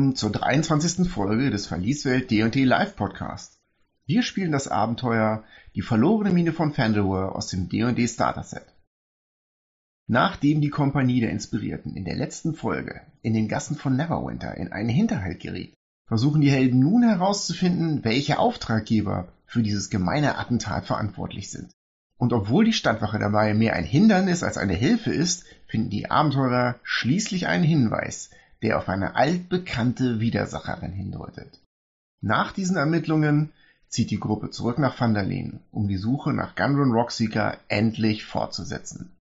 Willkommen zur 23. Folge des Verlieswelt D&D Live Podcast. Wir spielen das Abenteuer Die verlorene Mine von Fandalware aus dem D&D Starter Set. Nachdem die Kompanie der Inspirierten in der letzten Folge in den Gassen von Neverwinter in einen Hinterhalt geriet, versuchen die Helden nun herauszufinden, welche Auftraggeber für dieses gemeine Attentat verantwortlich sind. Und obwohl die Stadtwache dabei mehr ein Hindernis als eine Hilfe ist, finden die Abenteurer schließlich einen Hinweis, der auf eine altbekannte Widersacherin hindeutet. Nach diesen Ermittlungen zieht die Gruppe zurück nach Vandalen, um die Suche nach Gundren Rockseeker endlich fortzusetzen.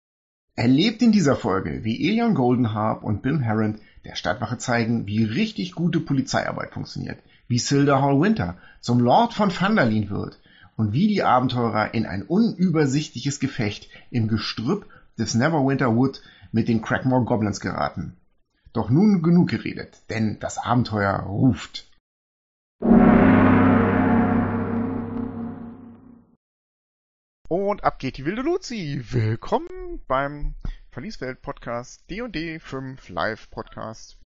Erlebt in dieser Folge, wie Elion Goldenharp und Bim Herron der Stadtwache zeigen, wie richtig gute Polizeiarbeit funktioniert, wie Silda Hall Winter zum Lord von Vandalin wird und wie die Abenteurer in ein unübersichtliches Gefecht im Gestrüpp des Neverwinter Wood mit den Crackmore Goblins geraten. Doch nun genug geredet, denn das Abenteuer ruft. Und ab geht die wilde Luzi. Willkommen beim Verlieswelt Podcast D&D 5 Live Podcast.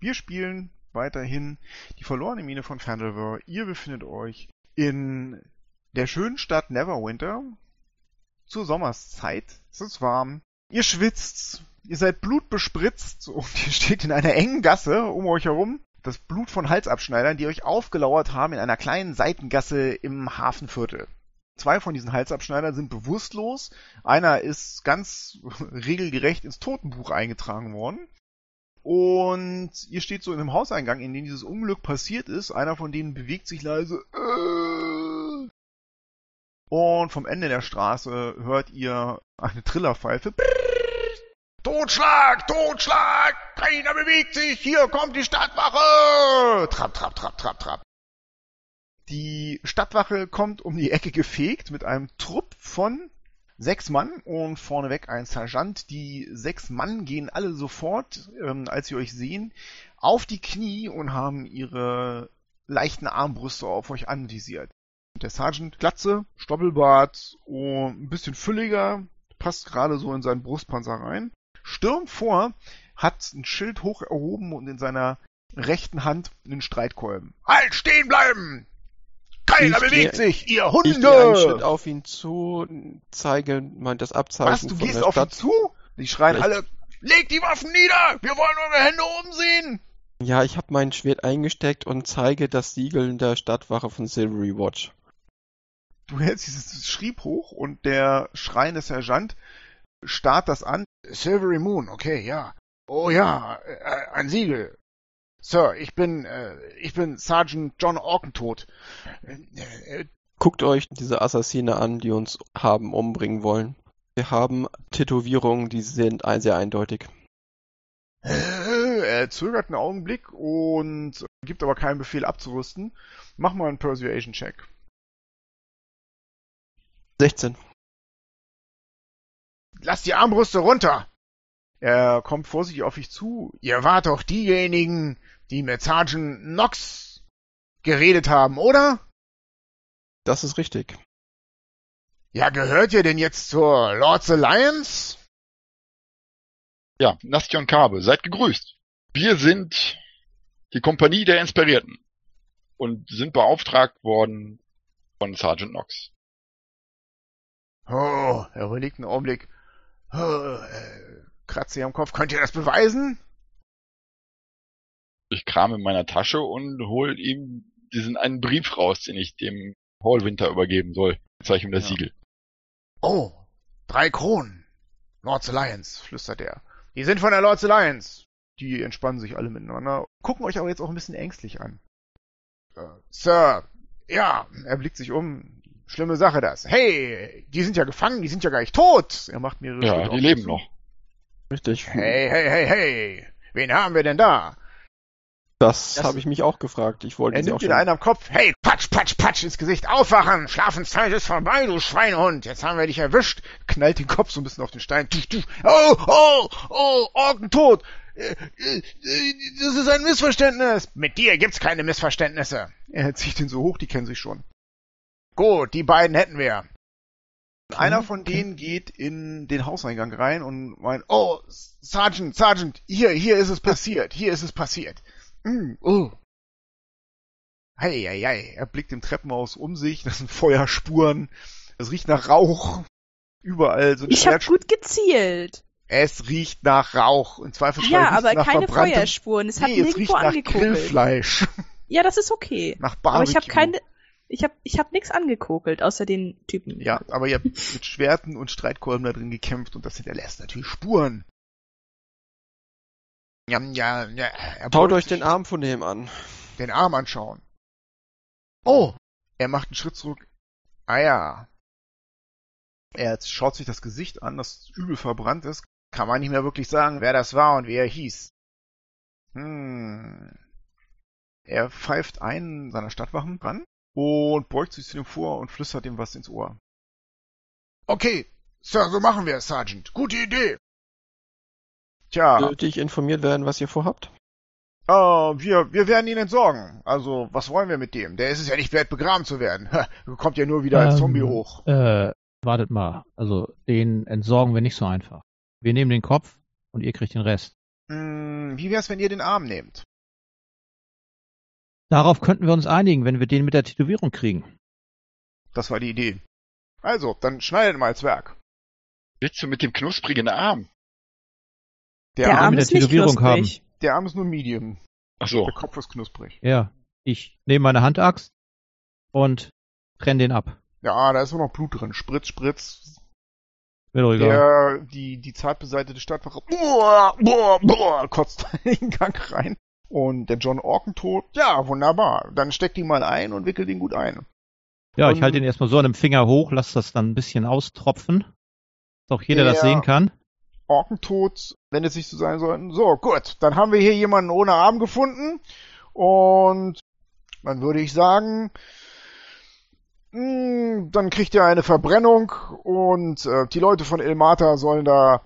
Wir spielen weiterhin die verlorene Mine von Fandalver. Ihr befindet euch in der schönen Stadt Neverwinter zur Sommerszeit. Es ist warm. Ihr schwitzt. Ihr seid blutbespritzt und ihr steht in einer engen Gasse um euch herum. Das Blut von Halsabschneidern, die euch aufgelauert haben in einer kleinen Seitengasse im Hafenviertel. Zwei von diesen Halsabschneidern sind bewusstlos. Einer ist ganz regelgerecht ins Totenbuch eingetragen worden. Und ihr steht so in einem Hauseingang, in dem dieses Unglück passiert ist. Einer von denen bewegt sich leise. Und vom Ende der Straße hört ihr eine Trillerpfeife. Totschlag! Totschlag! Keiner bewegt sich! Hier kommt die Stadtwache! Trapp, trapp, trapp, trapp, trapp. Die Stadtwache kommt um die Ecke gefegt mit einem Trupp von sechs Mann und vorneweg ein Sergeant. Die sechs Mann gehen alle sofort, ähm, als sie euch sehen, auf die Knie und haben ihre leichten Armbrüste auf euch anvisiert. Der Sergeant Glatze, Stoppelbart und ein bisschen fülliger, passt gerade so in seinen Brustpanzer rein. Stürmt vor, hat ein Schild hoch erhoben und in seiner rechten Hand einen Streitkolben. Halt, stehen bleiben! Keiner Ich bewegt geh- sich, ihr Ich gehe einen Schritt Hunde! auf ihn zu, zeige mein das Abzeichen Was, du von gehst der auf ihn Stadt. zu? Die schreien alle, leg die Waffen nieder! Wir wollen eure Hände oben sehen! Ja, ich habe mein Schwert eingesteckt und zeige das Siegel der Stadtwache von Silvery Watch. Du hältst dieses Schrieb hoch und der schreiende Sergeant starrt das an. Silvery Moon, okay, ja. Oh ja, äh, ein Siegel. Sir, ich bin, äh, ich bin Sergeant John Orkentod. Äh, äh, Guckt euch diese Assassine an, die uns haben umbringen wollen. Wir haben Tätowierungen, die sind sehr eindeutig. er zögert einen Augenblick und gibt aber keinen Befehl abzurüsten. Mach mal einen Persuasion-Check. 16. Lass die Armbrüste runter! Er kommt vorsichtig auf dich zu. Ihr wart doch diejenigen, die mit Sergeant Knox geredet haben, oder? Das ist richtig. Ja, gehört ihr denn jetzt zur Lords Alliance? Ja, Nastion Kabe, seid gegrüßt. Wir sind die Kompanie der Inspirierten und sind beauftragt worden von Sergeant Knox. Oh, er überlegt einen Augenblick. Äh, kratzt sich am Kopf. Könnt ihr das beweisen? Ich kram in meiner Tasche und hol ihm diesen einen Brief raus, den ich dem Hallwinter übergeben soll. Zeige ihm das Ja. Siegel. Oh, drei Kronen. Lords Alliance, flüstert er. Die sind von der Lords Alliance. Die entspannen sich alle miteinander, gucken euch aber jetzt auch ein bisschen ängstlich an. Äh, Sir, ja, er blickt sich um. Schlimme Sache das. Hey, die sind ja gefangen, die sind ja gar nicht tot. Er macht mehrere Ja, Schritte die leben zu. noch. Richtig. Hey, hey, hey, hey. Wen haben wir denn da? Das, Das- habe ich mich auch gefragt. Ich wollte Er sie auch nimmt ihn schon. einen am Kopf. Hey, patsch, patsch, patsch ins Gesicht. Aufwachen. Schlafenszeit ist vorbei, du Schweinehund. Jetzt haben wir dich erwischt. Knallt den Kopf so ein bisschen auf den Stein. Oh, oh, oh, Orkentod. Äh, äh, äh, Das ist ein Missverständnis. Mit dir gibt's keine Missverständnisse. Er zieht ihn so hoch, die kennen sich schon. Gut, die beiden hätten wir. Einer von denen geht in den Hauseingang rein und meint, oh, Sergeant, Sergeant, hier, hier ist es passiert, hier ist es passiert. Mm, oh. Hei, hei, hei. Er blickt im Treppenhaus um sich, das sind Feuerspuren, es riecht nach Rauch. Überall sind Ich habe gut gezielt. Es riecht nach Rauch. Im Zweifelsfall Ja, aber nach keine verbranntem- Feuerspuren. Es hat nee, es riecht nirgendwo nach. Grillfleisch. Ja, das ist okay. Nach Barbecue. Aber ich habe keine, ich habe, ich habe nichts angekokelt, außer den Typen. Ja, aber ihr habt mit Schwerten und Streitkolben da drin gekämpft und das hinterlässt natürlich Spuren. Ja, ja, ja. Er Schaut euch den Arm von dem an. den Arm anschauen. Oh! Er macht einen Schritt zurück. Ah ja. Er schaut sich das Gesicht an, das übel verbrannt ist. Kann man nicht mehr wirklich sagen, wer das war und wie er hieß. Hm. Er pfeift einen seiner Stadtwachen ran und beugt sich zu ihm vor und flüstert ihm was ins Ohr. Okay, Sir, so machen wir es, Sergeant. Gute Idee. Tja, Sollte ich informiert werden, was ihr vorhabt? äh, wir, wir werden ihn entsorgen. Also, was wollen wir mit dem? Der ist es ja nicht wert, begraben zu werden. Kommt ja nur wieder als Ähm, Zombie hoch. Äh, wartet mal. Also, den entsorgen wir nicht so einfach. Wir nehmen den Kopf und ihr kriegt den Rest. Hm, wie wär's, wenn ihr den Arm nehmt? Darauf könnten wir uns einigen, wenn wir den mit der Tätowierung kriegen. Das war die Idee. Also, dann schneidet mal ins Werk. Willst du mit dem knusprigen Arm? Der, Der Arm, Arm mit der ist nicht Tätowierung knusprig. der Arm ist nur Medium. Ach so. Der Kopf ist knusprig. Ja. Ich nehme meine Handaxt und trenne den ab. Ja, da ist nur noch Blut drin. Spritz, Spritz. Mir doch egal. Der, die, die zart beseitete Stadtwache boah, boah, boah, kotzt in den Gang rein. Und der John Orken tot. Ja, wunderbar. Dann steckt ihn mal ein und wickelt ihn gut ein. Ja, ich und- halte ihn erstmal so an dem Finger hoch, lass das dann ein bisschen austropfen. Dass auch jeder das sehen kann. Orkentod, wenn es sich so sein sollten. So, gut. Dann haben wir hier jemanden ohne Arm gefunden. Und dann würde ich sagen, mh, dann kriegt er eine Verbrennung und äh, die Leute von Ilmata sollen da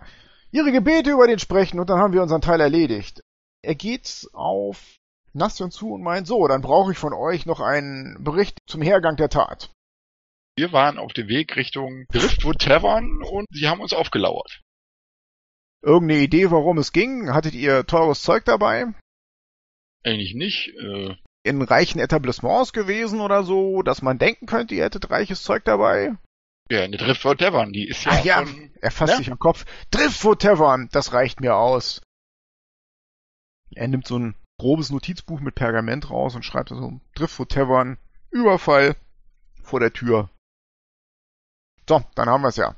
ihre Gebete über den sprechen und dann haben wir unseren Teil erledigt. Er geht auf Nastion zu und meint, so, dann brauche ich von euch noch einen Bericht zum Hergang der Tat. Wir waren auf dem Weg Richtung Driftwood Tavern und sie haben uns aufgelauert. Irgendeine Idee, warum es ging? Hattet ihr teures Zeug dabei? Eigentlich nicht. Äh, in reichen Etablissements gewesen oder so, dass man denken könnte, ihr hättet reiches Zeug dabei? ja, eine Driftwood Tavern, die ist ja, Ach ja, von... er fasst Ja? sich am Kopf. Driftwood Tavern, das reicht mir aus. Er nimmt so ein grobes Notizbuch mit Pergament raus und schreibt so, Driftwood Tavern, Überfall vor der Tür. So, dann haben wir's ja.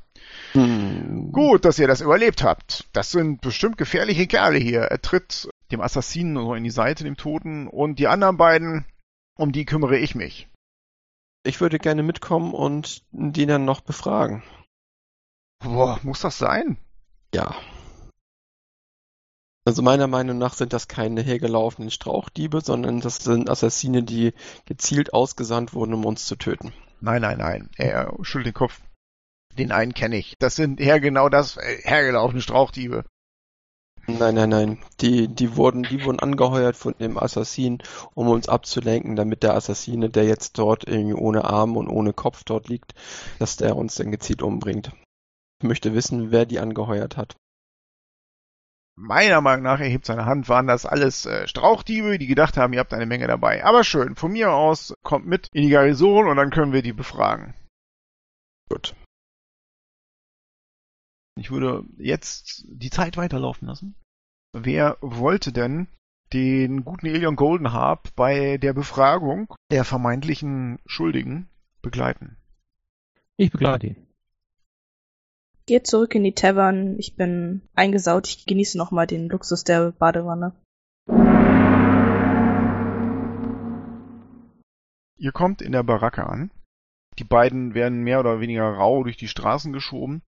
Hm. Gut, dass ihr das überlebt habt. Das sind bestimmt gefährliche Kerle hier. Er tritt dem Assassinen so in die Seite, dem Toten, und die anderen beiden, um die kümmere ich mich. Ich würde gerne mitkommen und die dann noch befragen. Boah, muss das sein? Ja. Also meiner Meinung nach sind das keine hergelaufenen Strauchdiebe, sondern das sind Assassine, die gezielt ausgesandt wurden, um uns zu töten. Nein, nein, nein. Er schüttelt den Kopf. Den einen kenne ich. Das sind ja genau das, äh, hergelaufene Strauchdiebe. Nein, nein, nein. Die, die wurden, die wurden angeheuert von dem Assassin, um uns abzulenken, damit der Assassine, der jetzt dort irgendwie ohne Arm und ohne Kopf dort liegt, dass der uns dann gezielt umbringt. Ich möchte wissen, wer die angeheuert hat. Meiner Meinung nach, er hebt seine Hand, waren das alles äh, Strauchdiebe, die gedacht haben, ihr habt eine Menge dabei. Aber schön, von mir aus kommt mit in die Garnison und dann können wir die befragen. Gut. Ich würde jetzt die Zeit weiterlaufen lassen. Wer wollte denn den guten Elion Goldenharp bei der Befragung der vermeintlichen Schuldigen begleiten? Ich begleite ihn. Geht zurück in die Tavern. Ich bin eingesaut. Ich genieße nochmal den Luxus der Badewanne. Ihr kommt in der Baracke an. Die beiden werden mehr oder weniger rau durch die Straßen geschoben.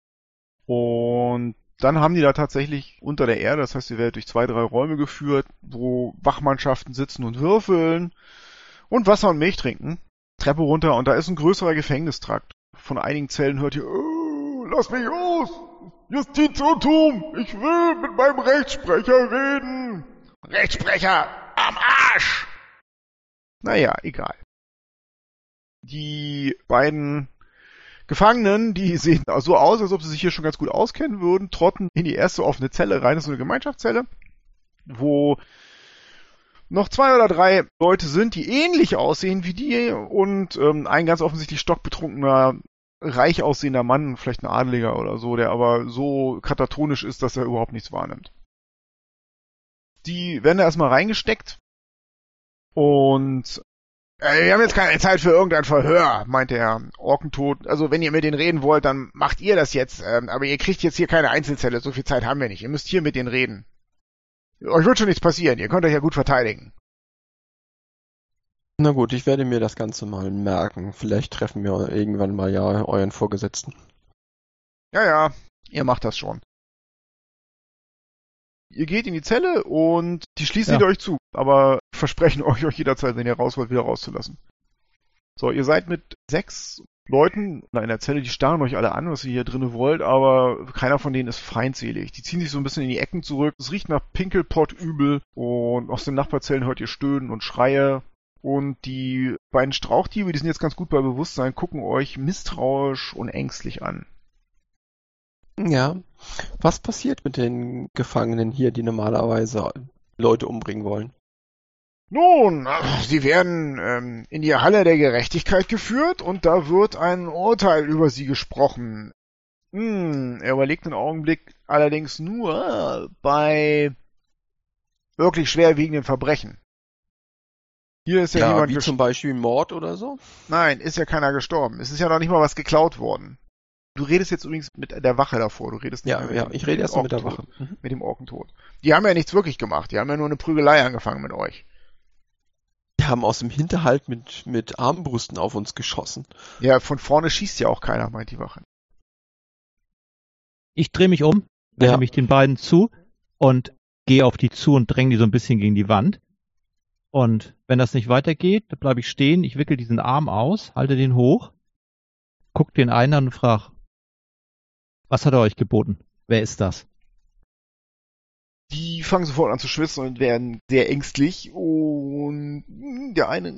Und dann haben die da tatsächlich unter der Erde, das heißt, ihr werdet durch zwei, drei Räume geführt, wo Wachmannschaften sitzen und würfeln und Wasser und Milch trinken. Treppe runter und da ist ein größerer Gefängnistrakt. Von einigen Zellen hört ihr, oh, lass mich los! Justizirrtum! Ich will mit meinem Rechtssprecher reden! Rechtssprecher! Am Arsch! Naja, egal. Die beiden Gefangenen, die sehen so aus, als ob sie sich hier schon ganz gut auskennen würden, trotten in die erste offene Zelle rein, das ist so eine Gemeinschaftszelle, wo noch zwei oder drei Leute sind, die ähnlich aussehen wie die und ähm, ein ganz offensichtlich stockbetrunkener, reich aussehender Mann, vielleicht ein Adeliger oder so, der aber so katatonisch ist, dass er überhaupt nichts wahrnimmt. Die werden da erstmal reingesteckt und äh, wir haben jetzt keine Zeit für irgendein Verhör, meint der Orkentod. Also wenn ihr mit denen reden wollt, dann macht ihr das jetzt. Ähm, aber ihr kriegt jetzt hier keine Einzelzelle, so viel Zeit haben wir nicht. Ihr müsst hier mit denen reden. Euch wird schon nichts passieren, ihr könnt euch ja gut verteidigen. Na gut, ich werde mir das Ganze mal merken. Vielleicht treffen wir irgendwann mal ja euren Vorgesetzten. Ja, ja, ihr macht das schon. Ihr geht in die Zelle und die schließt Ja. euch zu, aber versprechen euch, euch jederzeit, wenn ihr raus wollt, wieder rauszulassen. So, ihr seid mit sechs Leuten in einer Zelle, die starren euch alle an, was ihr hier drinnen wollt, aber keiner von denen ist feindselig. Die ziehen sich so ein bisschen in die Ecken zurück. Es riecht nach Pinkelpott übel und aus den Nachbarzellen hört ihr Stöhnen und Schreie. Und die beiden Strauchdiebe, die sind jetzt ganz gut bei Bewusstsein, gucken euch misstrauisch und ängstlich an. Ja. Was passiert mit den Gefangenen hier, die normalerweise Leute umbringen wollen? Nun, sie werden ähm, in die Halle der Gerechtigkeit geführt und da wird ein Urteil über sie gesprochen. Hm, er überlegt einen Augenblick allerdings nur bei wirklich schwerwiegenden Verbrechen. Hier ist ja, Ja, jemand wie zum Beispiel Mord oder so? Nein, ist ja keiner gestorben. Es ist ja noch nicht mal was geklaut worden. Du redest jetzt übrigens mit der Wache davor. Du redest nicht Ja, mehr mit ja, dem- ich rede erst mal mit der. Wache. Mhm. Mit dem Orkentod. Die haben ja nichts wirklich gemacht. Die haben ja nur eine Prügelei angefangen mit euch. Die haben aus dem Hinterhalt mit, mit Armbrüsten auf uns geschossen. Ja, von vorne schießt ja auch keiner, meint die Wache. Ich drehe mich um, wende Ja. mich den beiden zu und gehe auf die zu und dränge die so ein bisschen gegen die Wand. Und wenn das nicht weitergeht, dann bleibe ich stehen, ich wickel diesen Arm aus, halte den hoch, guck den einen an und frag, was hat er euch geboten? Wer ist das? Die fangen sofort an zu schwitzen und werden sehr ängstlich und der eine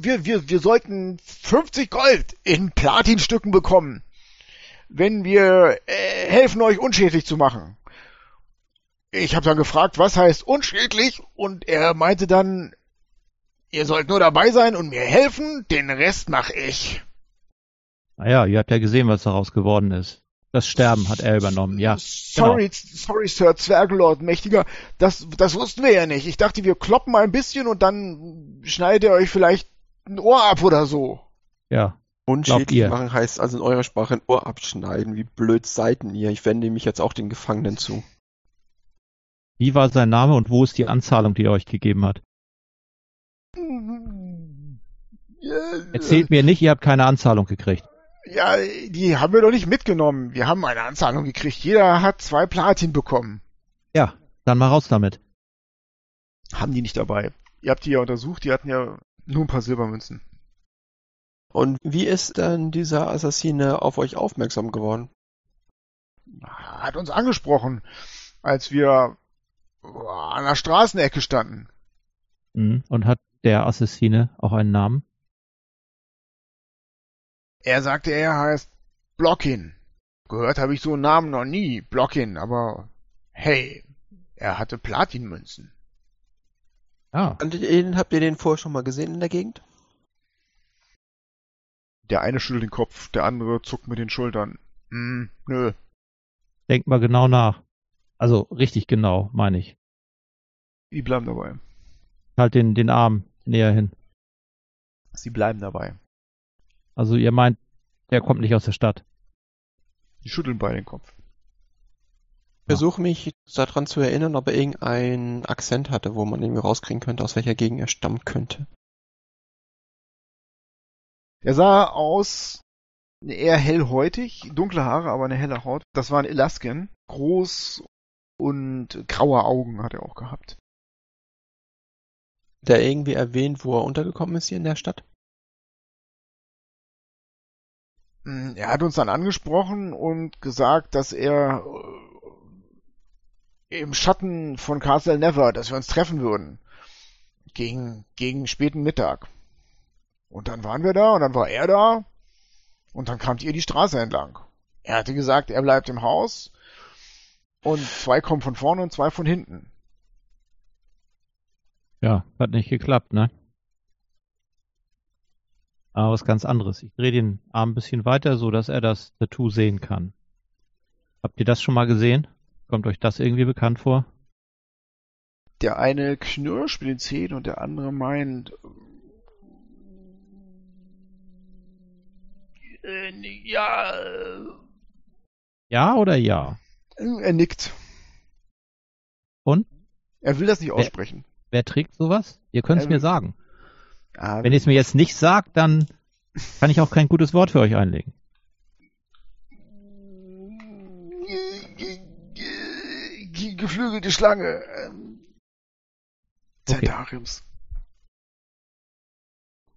wir, wir, wir sollten 50 Gold in Platinstücken bekommen, wenn wir äh, helfen euch unschädlich zu machen. Ich habe dann gefragt, was heißt unschädlich und er meinte dann, ihr sollt nur dabei sein und mir helfen, den Rest mache ich. Naja, ihr habt ja gesehen, was daraus geworden ist. Das Sterben hat er übernommen, ja. Sorry, sorry, Sir Zwergelord Mächtiger, das, das wussten wir ja nicht. Ich dachte, wir kloppen ein bisschen und dann schneidet ihr euch vielleicht ein Ohr ab oder so. Ja. Unschädlich machen heißt also in eurer Sprache ein Ohr abschneiden. Wie blöd seid ihr? Ich wende mich jetzt auch den Gefangenen zu. Wie war sein Name und wo ist die Anzahlung, die er euch gegeben hat? Erzählt mir nicht, ihr habt keine Anzahlung gekriegt. Ja, die haben wir doch nicht mitgenommen. Wir haben eine Anzahlung gekriegt. Jeder hat zwei Platin bekommen. Ja, dann mal raus damit. Haben die nicht dabei. Ihr habt die ja untersucht, die hatten ja nur ein paar Silbermünzen. Und wie ist denn dieser Assassine auf euch aufmerksam geworden? Hat uns angesprochen, als wir an der Straßenecke standen. Mhm. Und hat der Assassine auch einen Namen? Er sagte, er heißt Blockin. Gehört habe ich so einen Namen noch nie, Blockin, aber hey, er hatte Platinmünzen. Ah, ihr den, habt ihr den vorher schon mal gesehen in der Gegend? Der eine schüttelt den Kopf, der andere zuckt mit den Schultern. Hm, nö. denkt mal genau nach. Also richtig genau, meine ich. Die bleiben dabei. Halt den, den Arm näher hin. Sie bleiben dabei. Also ihr meint, der kommt nicht aus der Stadt. Die schütteln beide den Kopf. Ich versuche mich daran zu erinnern, ob er irgendeinen Akzent hatte, wo man irgendwie rauskriegen könnte, aus welcher Gegend er stammen könnte. Er sah aus eher hellhäutig, dunkle Haare, aber eine helle Haut. Das war ein Elasken. Groß und graue Augen hat er auch gehabt. Er irgendwie erwähnt, wo er untergekommen ist hier in der Stadt? Hm, Er hat uns dann angesprochen und gesagt, dass er äh, im Schatten von Castle Never, dass wir uns treffen würden. Gegen, gegen späten Mittag. Und dann waren wir da und dann war er da und dann kamt ihr die Straße entlang. Er hatte gesagt, er bleibt im Haus und zwei kommen von vorne und zwei von hinten. Ja, hat nicht geklappt, ne? Aber was ganz anderes. Ich drehe den Arm ein bisschen weiter, so dass er das Tattoo sehen kann. Habt ihr das schon mal gesehen? Kommt euch das irgendwie bekannt vor? Der eine knirscht mit den Zähnen und der andere meint, äh, ja, Ja oder ja? Er nickt. Und? Er will das nicht aussprechen. Wer trägt sowas? Ihr könnt es Ähm, mir sagen. Ah, Wenn ihr es mir jetzt nicht sagt, dann kann ich auch kein gutes Wort für euch einlegen. Ge- Geflügelte Schlange. Ähm, Okay.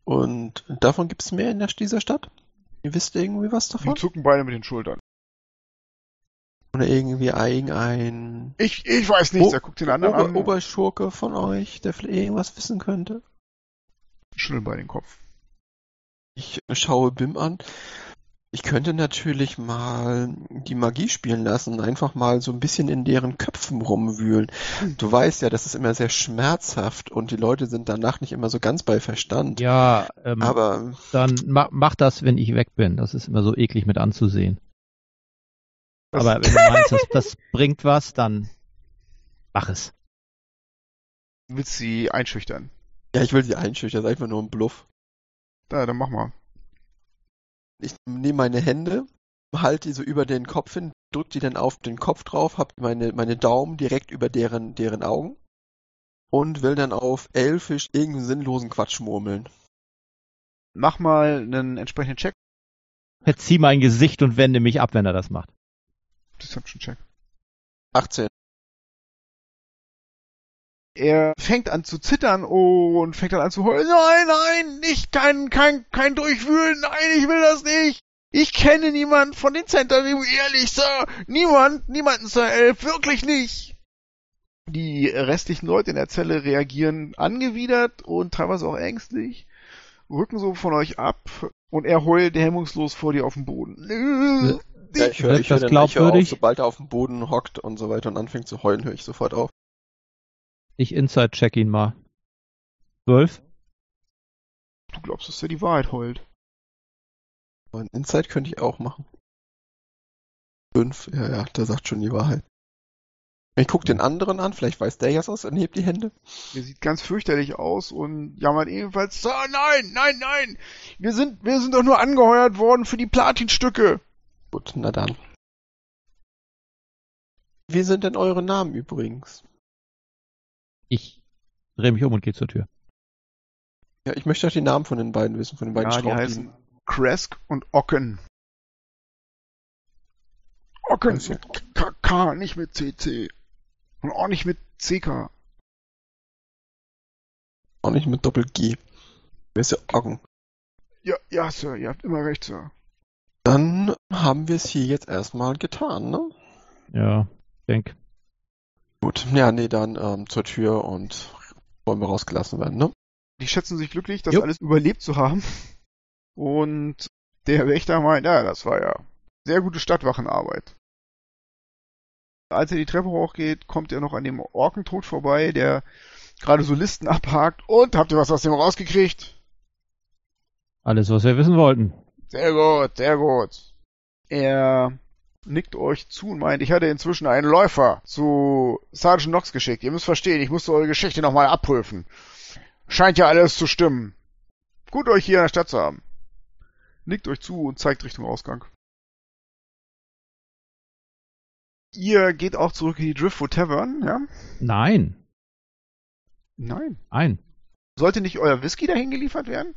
Und davon gibt's mehr in der, dieser Stadt? Ihr wisst irgendwie was davon? zucken beide mit den Schultern. Oder irgendwie ein, ein Ich, ich weiß nichts, O- er guckt den anderen Ober an. Oberschurke von euch, der vielleicht irgendwas wissen könnte? Schütteln bei den Kopf. Ich schaue Bim an. Ich könnte natürlich mal die Magie spielen lassen, einfach mal so ein bisschen in deren Köpfen rumwühlen. Du weißt ja, das ist immer sehr schmerzhaft und die Leute sind danach nicht immer so ganz bei Verstand. Ja, ähm, Aber dann ma mach das, wenn ich weg bin. Das ist immer so eklig mit anzusehen. Das- Aber wenn du meinst, das, das bringt was, dann mach es. Du willst sie einschüchtern. ja, ich will sie einschüchtern, das ist einfach nur ein Bluff. Da, dann mach mal. Ich nehme meine Hände, halte die so über den Kopf hin, drück die dann auf den Kopf drauf, hab meine, meine Daumen direkt über deren, deren Augen und will dann auf Elfisch irgendeinen sinnlosen Quatsch murmeln. Mach mal einen entsprechenden Check. Verzieh mein Gesicht und wende mich ab, wenn er das macht. Deception Check. 18. Er fängt an zu zittern und fängt dann an zu heulen. Nein, nein, nicht kein, kein, kein Durchwühlen. Nein, ich will das nicht. Ich kenne niemanden von den Centurion, ehrlich, Sir. Niemand, niemanden, Sir Elf, wirklich nicht. Die restlichen Leute in der Zelle reagieren angewidert und teilweise auch ängstlich, rücken so von euch ab und er heult hemmungslos vor dir auf dem Boden. Ja, ich höre ich hör das hör auf, glaubwürdig? sobald er auf dem Boden hockt und so weiter und anfängt zu heulen, höre ich sofort auf. Ich inside-check ihn mal. Zwölf? Du glaubst, dass er die Wahrheit heult. Und Inside könnte ich auch machen. Fünf, ja, ja, der sagt schon die Wahrheit. Ich guck den anderen an, vielleicht weiß der jetzt was und hebt die Hände. Er sieht ganz fürchterlich aus und jammert ebenfalls, Sir, nein, nein, nein, wir sind, wir sind doch nur angeheuert worden für die Platinstücke. Gut, na dann. Wie sind denn eure Namen übrigens? Ich drehe mich um und gehe zur Tür. Ja, ich möchte auch die Namen von den beiden wissen, von den beiden Ja, die heißen Kresk und Ocken. Ocken Also- mit K, K, nicht mit CC. Und auch nicht mit CK. Auch nicht mit Doppel-G. Wer ist ja Oggen? Ja, ja, Sir, ihr habt immer recht, Sir. Dann haben wir es hier jetzt erstmal getan, ne? Ja, denk. Gut, ja, nee, dann ähm, zur Tür und wollen wir rausgelassen werden, ne? Die schätzen sich glücklich, das Jo. alles überlebt zu haben. Und der Wächter meint, ja, das war ja sehr gute Stadtwachenarbeit. Als er die Treppe hochgeht, kommt er noch an dem Orkentod vorbei, der gerade so Listen abhakt. Und habt ihr was aus dem rausgekriegt? Alles, was wir wissen wollten. Sehr gut, sehr gut. Er nickt euch zu und meint, ich hatte inzwischen einen Läufer zu Sergeant Knox geschickt. Ihr müsst verstehen, ich musste eure Geschichte nochmal abprüfen. Scheint ja alles zu stimmen. Gut, euch hier in der Stadt zu haben. Nickt euch zu und zeigt Richtung Ausgang. Ihr geht auch zurück in die Driftwood Tavern, ja? Nein, Nein. nein. Sollte nicht euer Whisky dahin geliefert werden?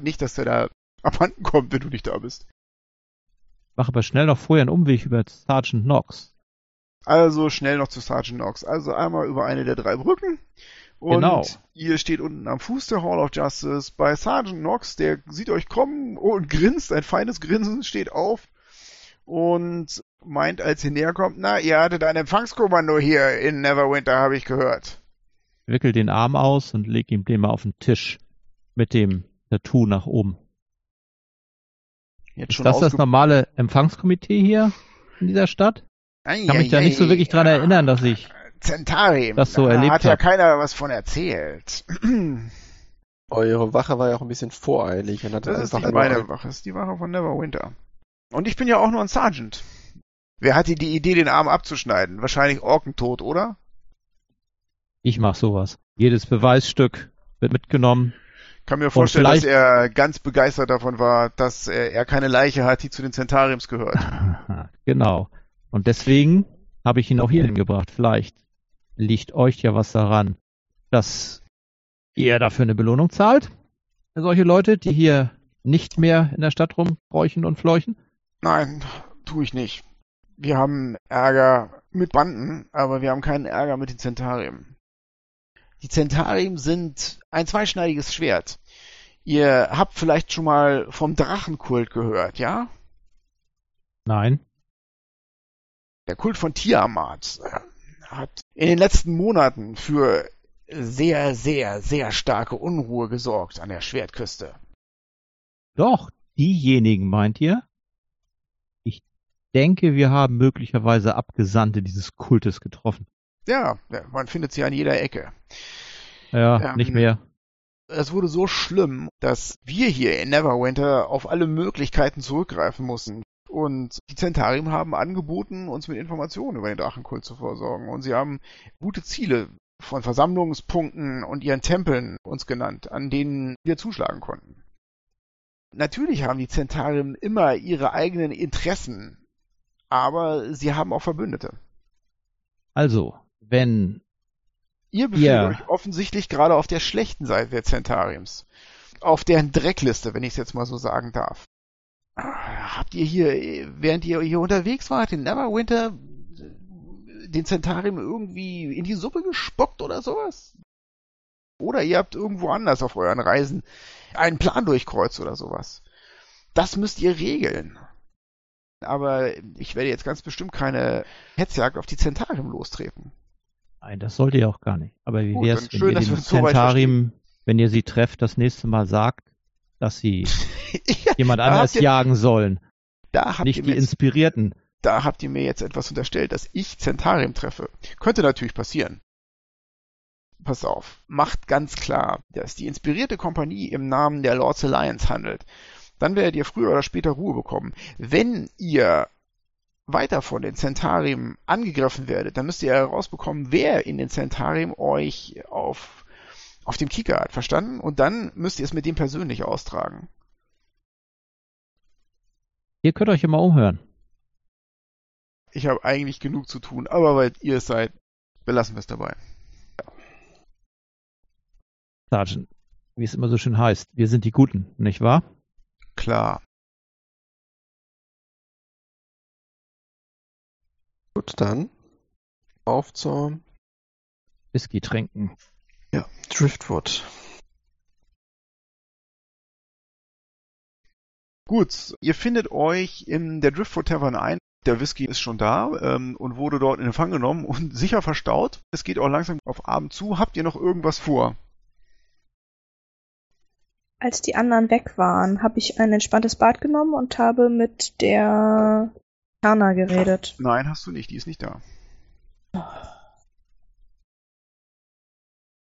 Nicht, dass der da abhanden kommt, wenn du nicht da bist. Mach aber schnell noch vorher einen Umweg über Sergeant Knox. Also schnell noch zu Sergeant Knox. Also einmal über eine der drei Brücken. Und Genau. ihr steht unten am Fuß der Hall of Justice bei Sergeant Knox, der sieht euch kommen und grinst, ein feines Grinsen steht auf und meint, als ihr näher kommt, na, ihr hattet ein Empfangskommando hier in Neverwinter, habe ich gehört. Wickel den Arm aus und leg ihm den mal auf den Tisch. Mit dem Tattoo nach oben. Jetzt Ist schon das das ausge- normale Empfangskomitee hier in dieser Stadt? Ich kann mich da nicht so wirklich dran erinnern, dass ich Zentari. das so da erlebt hat ja hab. keiner was von erzählt. Eure Wache war ja auch ein bisschen voreilig und hat Das ist nicht meine Wache, das ist die Wache von Neverwinter. Und ich bin ja auch nur ein Sergeant. Wer hatte die Idee, den Arm abzuschneiden? Wahrscheinlich Orkentod, oder? Ich mach sowas. Jedes Beweisstück wird mitgenommen. Kann mir vorstellen, dass er ganz begeistert davon war, dass er, er keine Leiche hat, die zu den Zentariums gehört. genau. Und deswegen habe ich ihn auch hier hingebracht. Vielleicht liegt euch ja was daran, dass ihr dafür eine Belohnung zahlt. Solche Leute, die hier nicht mehr in der Stadt rumbräuchen und fleuchen. Nein, tue ich nicht. Wir haben Ärger mit Banden, aber wir haben keinen Ärger mit den Zentarium. Die Zentarium sind ein zweischneidiges Schwert. Ihr habt vielleicht schon mal vom Drachenkult gehört, ja? Nein. Der Kult von Tiamat äh, hat in den letzten Monaten für sehr, sehr, sehr starke Unruhe gesorgt an der Schwertküste. Doch, diejenigen meint ihr? Ich denke, wir haben möglicherweise Abgesandte dieses Kultes getroffen. Ja, man findet sie an jeder Ecke. Ja, Ähm, nicht mehr. Es wurde so schlimm, dass wir hier in Neverwinter auf alle Möglichkeiten zurückgreifen mussten. Und die Zentarium haben angeboten, uns mit Informationen über den Drachenkult zu versorgen. Und sie haben gute Ziele von Versammlungspunkten und ihren Tempeln uns genannt, an denen wir zuschlagen konnten. Natürlich haben die Zentarium immer ihre eigenen Interessen, aber sie haben auch Verbündete. Also, wenn Ihr befindet Ja. euch offensichtlich gerade auf der schlechten Seite der Zentariums. Auf deren Dreckliste, wenn ich es jetzt mal so sagen darf. Habt ihr hier, während ihr hier unterwegs wart, in Neverwinter, den Zentarium irgendwie in die Suppe gespuckt oder sowas? Oder ihr habt irgendwo anders auf euren Reisen einen Plan durchkreuzt oder sowas. Das müsst ihr regeln. Aber ich werde jetzt ganz bestimmt keine Hetzjagd auf die Zentarium lostreten. Nein, das sollte ihr auch gar nicht. Aber wie wär's, dann wenn schön, ihr den Zentarim, wenn ihr sie trefft, das nächste Mal sagt, dass sie Ja, jemand anderes ihr- jagen sollen, Da habt, ihr nicht mir die jetzt, Inspirierten. da habt ihr mir jetzt etwas unterstellt, dass ich Zentarium treffe. Könnte natürlich passieren. Pass auf, macht ganz klar, dass die inspirierte Kompanie im Namen der Lords Alliance handelt. Dann werdet ihr früher oder später Ruhe bekommen. Wenn ihr weiter von den Zentarium angegriffen werdet, dann müsst ihr herausbekommen, wer in den Zentarium euch auf, auf dem Kieker hat, verstanden? Und dann müsst ihr es mit dem persönlich austragen. Ihr könnt euch immer umhören. Ich habe eigentlich genug zu tun, aber weil ihr es seid, belassen wir es dabei. Sergeant, wie es immer so schön heißt, wir sind die Guten, nicht wahr? Klar. Gut, dann auf zur Whisky trinken. Driftwood. Gut, ihr findet euch in der Driftwood Tavern ein. Der Whisky ist schon da ähm, und wurde dort in Empfang genommen und sicher verstaut. Es geht auch langsam auf Abend zu. Habt ihr noch irgendwas vor? Als die anderen weg waren, habe ich ein entspanntes Bad genommen und habe mit der Erna geredet. Nein, hast du nicht. Die ist nicht da.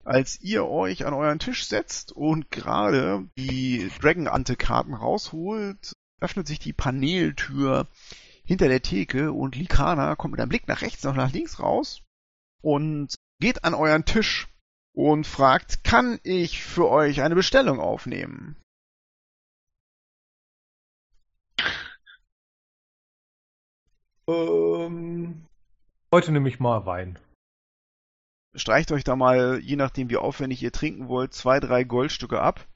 Als ihr euch an euren Tisch setzt und gerade die Dragon-Ante-Karten rausholt, öffnet sich die Paneeltür hinter der Theke und Likana kommt mit einem Blick nach rechts und nach links raus und geht an euren Tisch und fragt, kann ich für euch eine Bestellung aufnehmen? Ähm, heute nehme ich mal Wein. Streicht euch da mal, je nachdem wie aufwendig ihr trinken wollt, zwei, drei Goldstücke ab.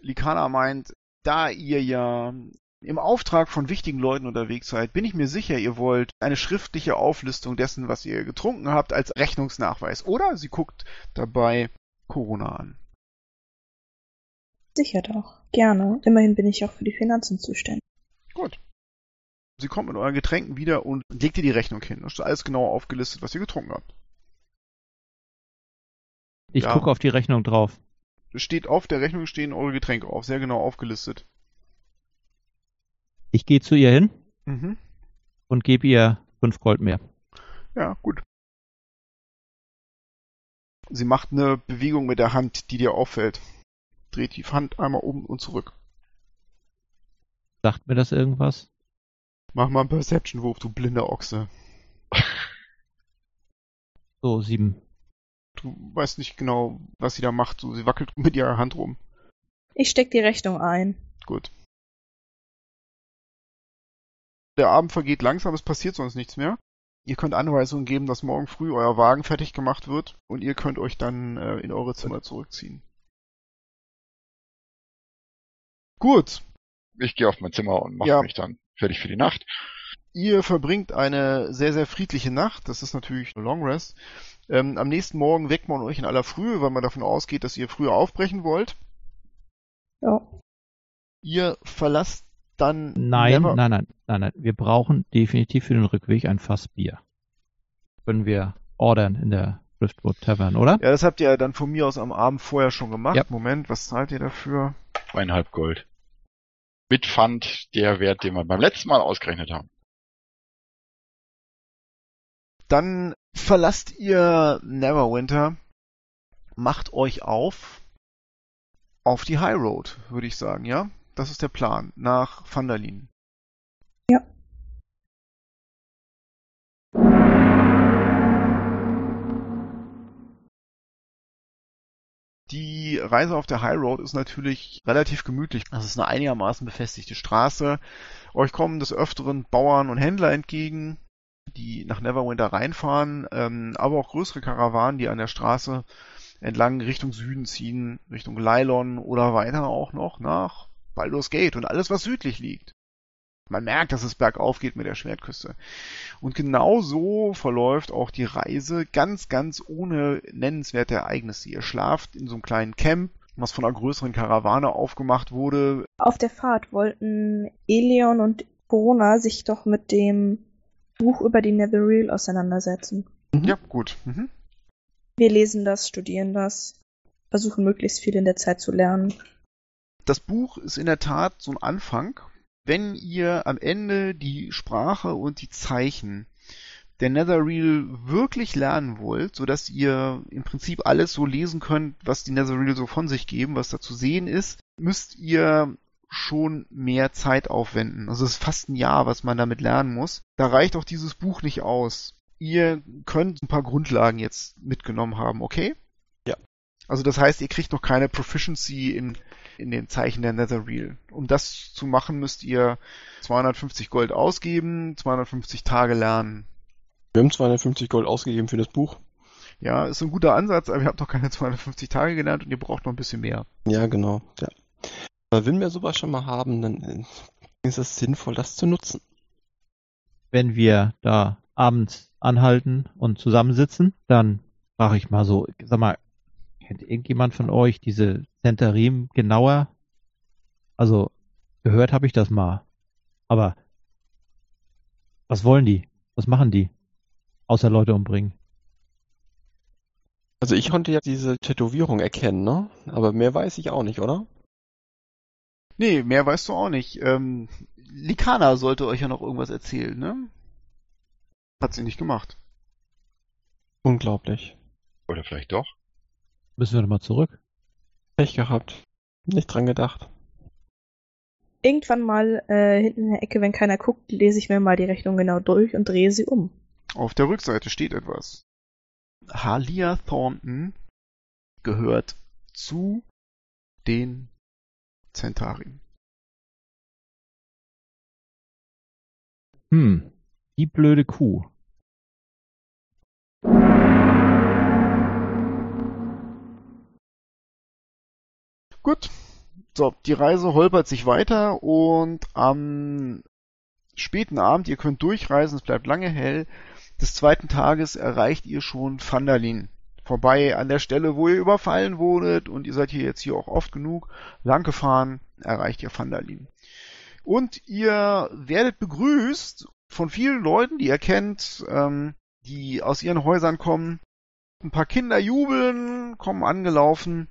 Likana meint, da ihr ja im Auftrag von wichtigen Leuten unterwegs seid, bin ich mir sicher, ihr wollt eine schriftliche Auflistung dessen, was ihr getrunken habt, als Rechnungsnachweis. Oder sie guckt dabei Corona an. Sicher doch. Gerne. Immerhin bin ich auch für die Finanzen zuständig. Gut. Sie kommt mit euren Getränken wieder und legt ihr die Rechnung hin. Da ist alles genau aufgelistet, was ihr getrunken habt. Ich Ja. gucke auf die Rechnung drauf. steht auf der Rechnung stehen eure Getränke auf, sehr genau aufgelistet. Ich gehe zu ihr hin Mhm. und gebe ihr fünf Gold mehr. Ja, gut. Sie macht eine Bewegung mit der Hand, die dir auffällt. Dreht die Hand einmal um und zurück. Sagt mir das irgendwas? Mach mal einen Perception-Wurf, du blinder Ochse. So, sieben. Du weißt nicht genau, was sie da macht. So, sie wackelt mit ihrer Hand rum. Ich steck die Rechnung ein. Gut. Der Abend vergeht langsam, es passiert sonst nichts mehr. Ihr könnt Anweisungen geben, dass morgen früh euer Wagen fertig gemacht wird und ihr könnt euch dann äh, in eure Zimmer zurückziehen. Gut, Ich gehe auf mein Zimmer und mache Ja. mich dann fertig für die Nacht. ihr verbringt eine sehr, sehr friedliche Nacht. Das ist natürlich eine Long Rest. Ähm, am nächsten Morgen weckt man euch in aller Frühe, weil man davon ausgeht, dass ihr früher aufbrechen wollt. Ja. Ihr verlasst dann Nein, Never- nein, nein, nein, nein. Wir brauchen definitiv für den Rückweg ein Fass Bier. Können wir ordern in der Driftwood Tavern, oder? Ja, das habt ihr ja dann von mir aus am Abend vorher schon gemacht. Ja. Moment, was zahlt ihr dafür? Zweieinhalb Gold. Mit Pfand der Wert, den wir beim letzten Mal ausgerechnet haben. Dann verlasst ihr Neverwinter, macht euch auf auf die High Road, würde ich sagen, ja? Das ist der Plan, nach Vandalin. Die Reise auf der High Road ist natürlich relativ gemütlich. Das ist eine einigermaßen befestigte Straße. Euch kommen des Öfteren Bauern und Händler entgegen, die nach Neverwinter reinfahren, ähm, aber auch größere Karawanen, die an der Straße entlang Richtung Süden ziehen, Richtung Lylon oder weiter auch noch nach Baldur's Gate und alles, was südlich liegt. Man merkt, dass es bergauf geht mit der Schwertküste. Und genau so verläuft auch die Reise ganz, ganz ohne nennenswerte Ereignisse. Ihr schlaft in so einem kleinen Camp, was von einer größeren Karawane aufgemacht wurde. Auf der Fahrt wollten Elion und Corona sich doch mit dem Buch über die Netherreal auseinandersetzen. Ja, gut. Mhm. Wir lesen das, studieren das, versuchen möglichst viel in der Zeit zu lernen. Das Buch ist in der Tat so ein Anfang. Wenn ihr am Ende die Sprache und die Zeichen der Netherreal wirklich lernen wollt, so dass ihr im Prinzip alles so lesen könnt, was die Netherreal so von sich geben, was da zu sehen ist, müsst ihr schon mehr Zeit aufwenden. Also es ist fast ein Jahr, was man damit lernen muss. Da reicht auch dieses Buch nicht aus. Ihr könnt ein paar Grundlagen jetzt mitgenommen haben, okay? Ja. Also das heißt, ihr kriegt noch keine Proficiency in, in den Zeichen der Netherreal. Um das zu machen, müsst ihr 250 Gold ausgeben, 250 Tage lernen. Wir haben 250 Gold ausgegeben für das Buch. Ja, ist ein guter Ansatz, aber ihr habt noch keine 250 Tage gelernt und ihr braucht noch ein bisschen mehr. Ja, genau. Ja. Aber wenn wir sowas schon mal haben, dann äh, ist es sinnvoll, das zu nutzen. Wenn wir da abends anhalten und zusammensitzen, dann frage ich mal so, sag mal, kennt irgendjemand von euch diese Centarim genauer? Also, gehört habe ich das mal. Aber was wollen die? Was machen die? Außer Leute umbringen. Also ich konnte ja diese Tätowierung erkennen, ne? Aber mehr weiß ich auch nicht, oder? Nee, mehr weißt du auch nicht. Ähm, Likana sollte euch ja noch irgendwas erzählen, ne? Hat sie nicht gemacht. Unglaublich. Oder vielleicht doch. Müssen wir nochmal zurück? Pech gehabt. Nicht dran gedacht. Irgendwann mal äh, hinten in der Ecke, wenn keiner guckt, lese ich mir mal die Rechnung genau durch und drehe sie um. Auf der Rückseite steht etwas. Halia Thornton gehört zu den Centarim. Hm, die blöde Kuh. Gut. So, die Reise holpert sich weiter und am späten Abend, ihr könnt durchreisen, es bleibt lange hell, des zweiten Tages erreicht ihr schon Vandalin. Vorbei an der Stelle, wo ihr überfallen wurdet und ihr seid hier jetzt hier auch oft genug lang gefahren, erreicht ihr Vandalin. Und ihr werdet begrüßt von vielen Leuten, die ihr kennt, ähm, die aus ihren Häusern kommen. Ein paar Kinder jubeln, kommen angelaufen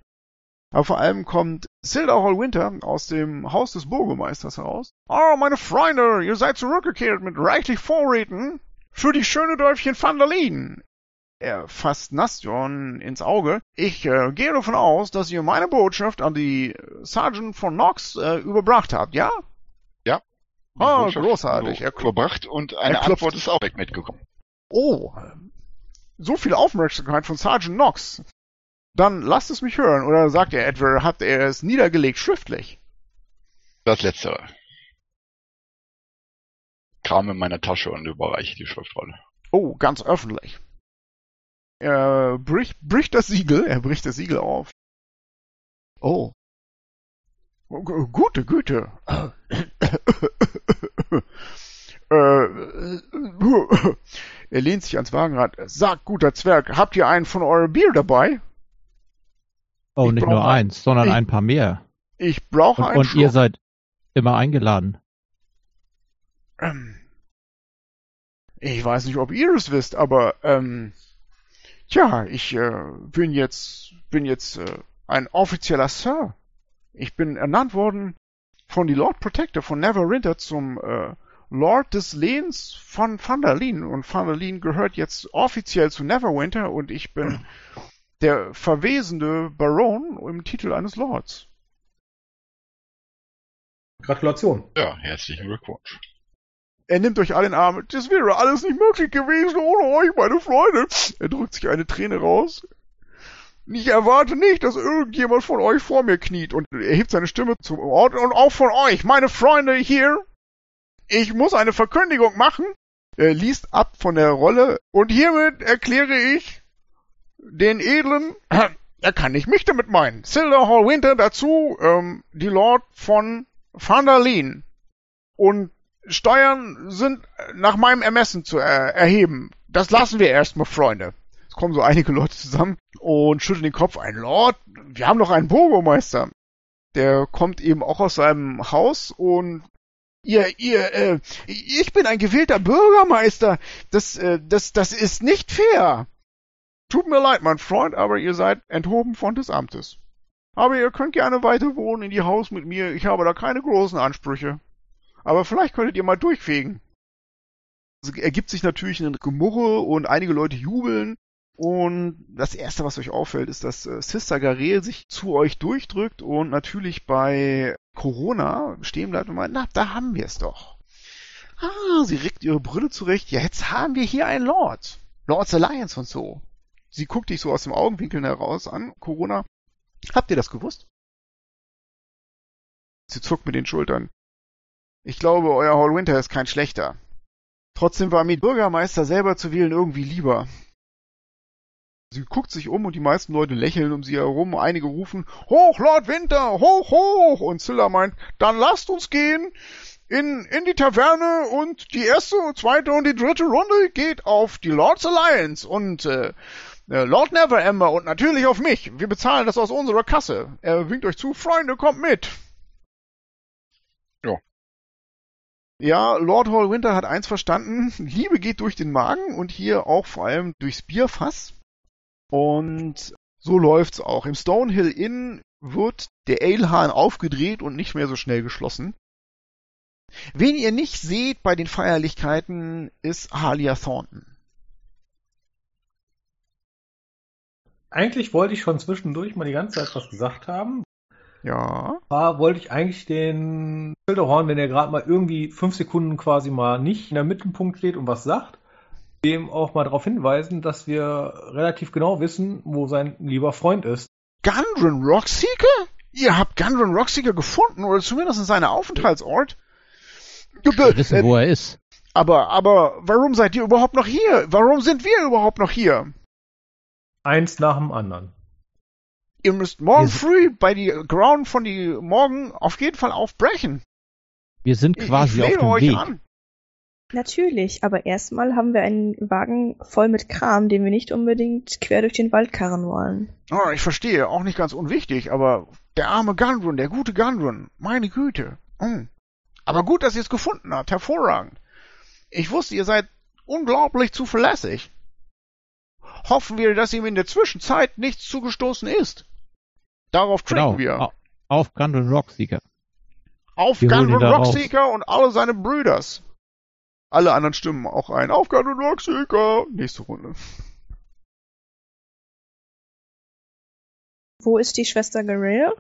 Aber vor allem kommt Silda Hall Winter aus dem Haus des Bürgermeisters heraus. Oh, meine Freunde, ihr seid zurückgekehrt mit reichlich Vorräten für die schöne Dörfchen Van der Lien. Er fasst Nastion ins Auge. Ich äh, gehe davon aus, dass ihr meine Botschaft an die Sergeant von Knox äh, überbracht habt, ja? Ja. Ah, Botschaft großartig. Er klopft. Überbracht und eine. Antwort ist auch weg mitgekommen. Oh, so viel Aufmerksamkeit von Sergeant Knox. Dann lasst es mich hören. Oder sagt er etwa, habt er es niedergelegt schriftlich? Das Letztere. Kram in meiner Tasche und überreiche die Schriftrolle. Oh, ganz öffentlich. Er bricht, bricht das Siegel, er bricht das Siegel auf. Oh. Oh, gu- Gute Güte. Äh, er lehnt sich ans Wagenrad. Sagt, guter Zwerg, habt ihr einen von eurem Bier dabei? Oh, Ich nicht nur eins, sondern ich- ein paar mehr. Ich brauche einen und ihr seid immer eingeladen. Ähm, Ich weiß nicht, ob ihr es wisst, aber ähm, tja, ich äh, bin jetzt bin jetzt äh, ein offizieller Sir. Ich bin ernannt worden von die Lord Protector von Neverwinter zum äh, Lord des Lehns von Van der Lien und Van der Lien gehört jetzt offiziell zu Neverwinter und ich bin der verwesende Baron im Titel eines Lords. Gratulation. Ja, herzlichen Glückwunsch. Er nimmt euch alle in den Arm. Das wäre alles nicht möglich gewesen ohne euch, meine Freunde. Er drückt sich eine Träne raus. Ich erwarte nicht, dass irgendjemand von euch vor mir kniet. Und er hebt seine Stimme zum Ort. Und auch von euch, meine Freunde hier. Ich muss eine Verkündigung machen. Er liest ab von der Rolle. Und hiermit erkläre ich den edlen, er kann nicht mich damit meinen, Silver Hall Winter dazu, ähm, die Lord von Lien. Und Steuern sind nach meinem Ermessen zu er erheben. Das lassen wir erstmal, Freunde. Es kommen so einige Leute zusammen und schütteln den Kopf. Ein Lord? Wir haben doch einen Bürgermeister. Der kommt eben auch aus seinem Haus und ihr, ihr, äh, ich bin ein gewählter Bürgermeister. Das, äh, das, das ist nicht fair. Tut mir leid, mein Freund, aber ihr seid enthoben von des Amtes. Aber ihr könnt gerne weiter wohnen in die Haus mit mir. Ich habe da keine großen Ansprüche. Aber vielleicht könntet ihr mal durchfegen. Es ergibt sich natürlich ein Gemurre und einige Leute jubeln. Und das erste, was euch auffällt, ist, dass äh, Sister Garel sich zu euch durchdrückt und natürlich bei Corona stehen bleibt und meint, na, da haben wir es doch. Ah, sie regt ihre Brille zurecht. Ja, jetzt haben wir hier einen Lord. Lord's Alliance und so. Sie guckt dich so aus dem Augenwinkel heraus an. Corona, habt ihr das gewusst? Sie zuckt mit den Schultern. Ich glaube, euer Hall Winter ist kein schlechter. Trotzdem war mir Bürgermeister selber zu wählen irgendwie lieber. Sie guckt sich um und die meisten Leute lächeln um sie herum. Einige rufen, Hoch, Lord Winter, hoch, hoch! Und Zilla meint, dann lasst uns gehen in, in die Taverne und die erste, zweite und die dritte Runde geht auf die Lords Alliance und äh, Lord Neverember und natürlich auf mich. Wir bezahlen das aus unserer Kasse. Er winkt euch zu, Freunde, kommt mit. Ja. Ja, Lord Hall Winter hat eins verstanden. Liebe geht durch den Magen und hier auch vor allem durchs Bierfass. Und so läuft's auch. Im Stonehill Inn wird der Alehahn aufgedreht und nicht mehr so schnell geschlossen. Wen ihr nicht seht bei den Feierlichkeiten ist Halia Thornton. Eigentlich wollte ich schon zwischendurch mal die ganze Zeit was gesagt haben. Ja. War, wollte ich eigentlich den Filterhorn, wenn er gerade mal irgendwie fünf Sekunden quasi mal nicht in der Mittelpunkt steht und was sagt, dem auch mal darauf hinweisen, dass wir relativ genau wissen, wo sein lieber Freund ist. Gundren Rockseeker? Ihr habt Gundren Rockseeker gefunden oder zumindest seinen Aufenthaltsort? Wir wissen, wo er ist. Aber, aber, warum seid ihr überhaupt noch hier? Warum sind wir überhaupt noch hier? Eins nach dem anderen. Ihr müsst morgen früh bei die Ground von die Morgen auf jeden Fall aufbrechen. Wir sind Ich- quasi ich auf flehe dem euch Weg. an. Natürlich, aber erstmal haben wir einen Wagen voll mit Kram, den wir nicht unbedingt quer durch den Wald karren wollen. Oh, ich verstehe, auch nicht ganz unwichtig, aber der arme Gundren, der gute Gundren, meine Güte. Hm. Aber gut, dass ihr es gefunden habt, hervorragend. Ich wusste, ihr seid unglaublich zuverlässig. Hoffen wir, dass ihm in der Zwischenzeit nichts zugestoßen ist. Darauf tracken Genau. wir. Au- Auf Gun und Rockseeker. Auf Wir holen Gun ihn und da raus. Rockseeker und alle seine Brüders. Alle anderen stimmen auch ein. Auf Gun und Rockseeker. Nächste Runde. Wo ist die Schwester Guerrero?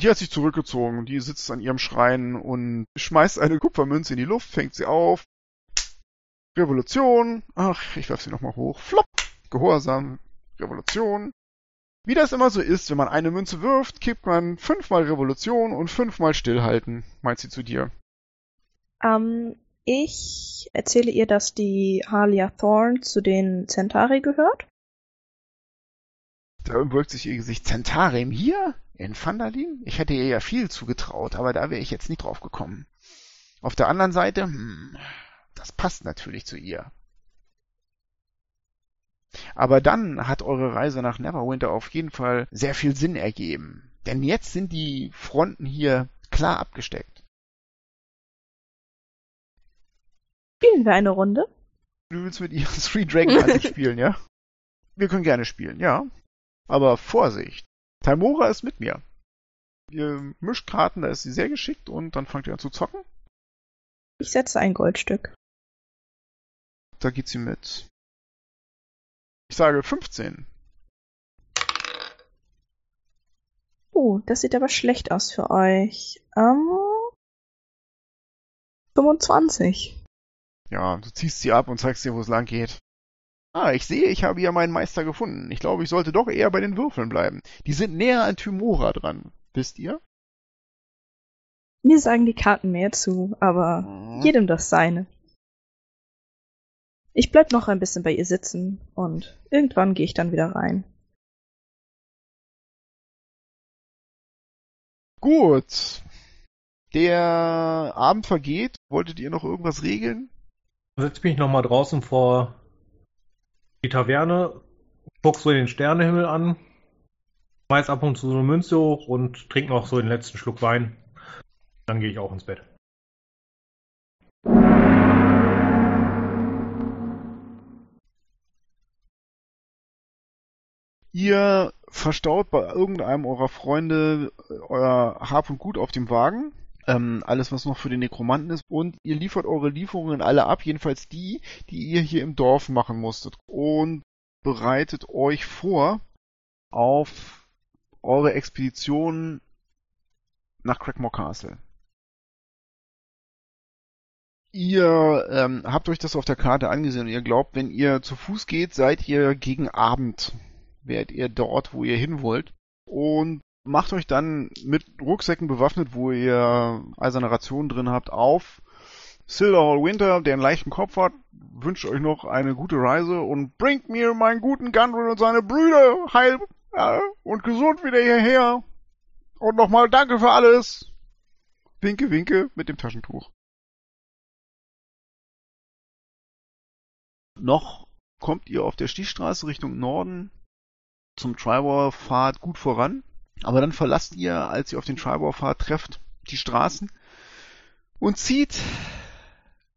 Die hat sich zurückgezogen. Die sitzt an ihrem Schrein und schmeißt eine Kupfermünze in die Luft, fängt sie auf. Revolution. Ach, ich werf sie nochmal hoch. Flop. Gehorsam. Revolution. Wie das immer so ist, wenn man eine Münze wirft, kippt man fünfmal Revolution und fünfmal Stillhalten, meint sie zu dir. Ähm, ich erzähle ihr, dass die Halia Thorn zu den Centauri gehört. Da wölbt sich ihr Gesicht. Zentarim hier? In Vandalin? Ich hätte ihr ja viel zugetraut, aber da wäre ich jetzt nicht drauf gekommen. Auf der anderen Seite, hm, das passt natürlich zu ihr. Aber dann hat eure Reise nach Neverwinter auf jeden Fall sehr viel Sinn ergeben. Denn jetzt sind die Fronten hier klar abgesteckt. Spielen wir eine Runde? Du willst mit ihr Three Dragon Isaac spielen, ja? Wir können gerne spielen, ja. Aber Vorsicht. Taimora ist mit mir. Ihr mischt Karten, da ist sie sehr geschickt und dann fangt ihr an zu zocken. Ich setze ein Goldstück. Da geht sie mit. Ich sage 15. Oh, das sieht aber schlecht aus für euch. Ähm, 25. Ja, du ziehst sie ab und zeigst ihr, wo es lang geht. Ah, ich sehe, ich habe ja meinen Meister gefunden. Ich glaube, ich sollte doch eher bei den Würfeln bleiben. Die sind näher an Tymora dran. Wisst ihr? Mir sagen die Karten mehr zu, aber Mhm. jedem das seine. Ich bleib noch ein bisschen bei ihr sitzen und irgendwann gehe ich dann wieder rein. Gut. Der Abend vergeht. Wolltet ihr noch irgendwas regeln? Setz mich nochmal draußen vor die Taverne, guck so den Sternenhimmel an, schmeiß ab und zu so eine Münze hoch und trink noch so den letzten Schluck Wein. Dann gehe ich auch ins Bett. Ihr verstaut bei irgendeinem eurer Freunde äh, euer Hab und Gut auf dem Wagen. Ähm, alles, was noch für den Nekromanten ist. Und ihr liefert eure Lieferungen alle ab, jedenfalls die, die ihr hier im Dorf machen musstet. Und bereitet euch vor auf eure Expedition nach Crackmore Castle. Ihr ähm, habt euch das auf der Karte angesehen und ihr glaubt, wenn ihr zu Fuß geht, seid ihr gegen Abend wärt ihr dort, wo ihr hin wollt. Und macht euch dann mit Rucksäcken bewaffnet, wo ihr eiserne Rationen drin habt, auf. Silverhall Winter, der einen leichten Kopf hat, wünscht euch noch eine gute Reise und bringt mir meinen guten Gundren und seine Brüder heil äh, und gesund wieder hierher. Und nochmal danke für alles. Winke, winke mit dem Taschentuch. Noch kommt ihr auf der Stichstraße Richtung Norden zum Tribor fahrt gut voran, aber dann verlasst ihr, als ihr auf den Tribor fahrt, trefft die Straßen und zieht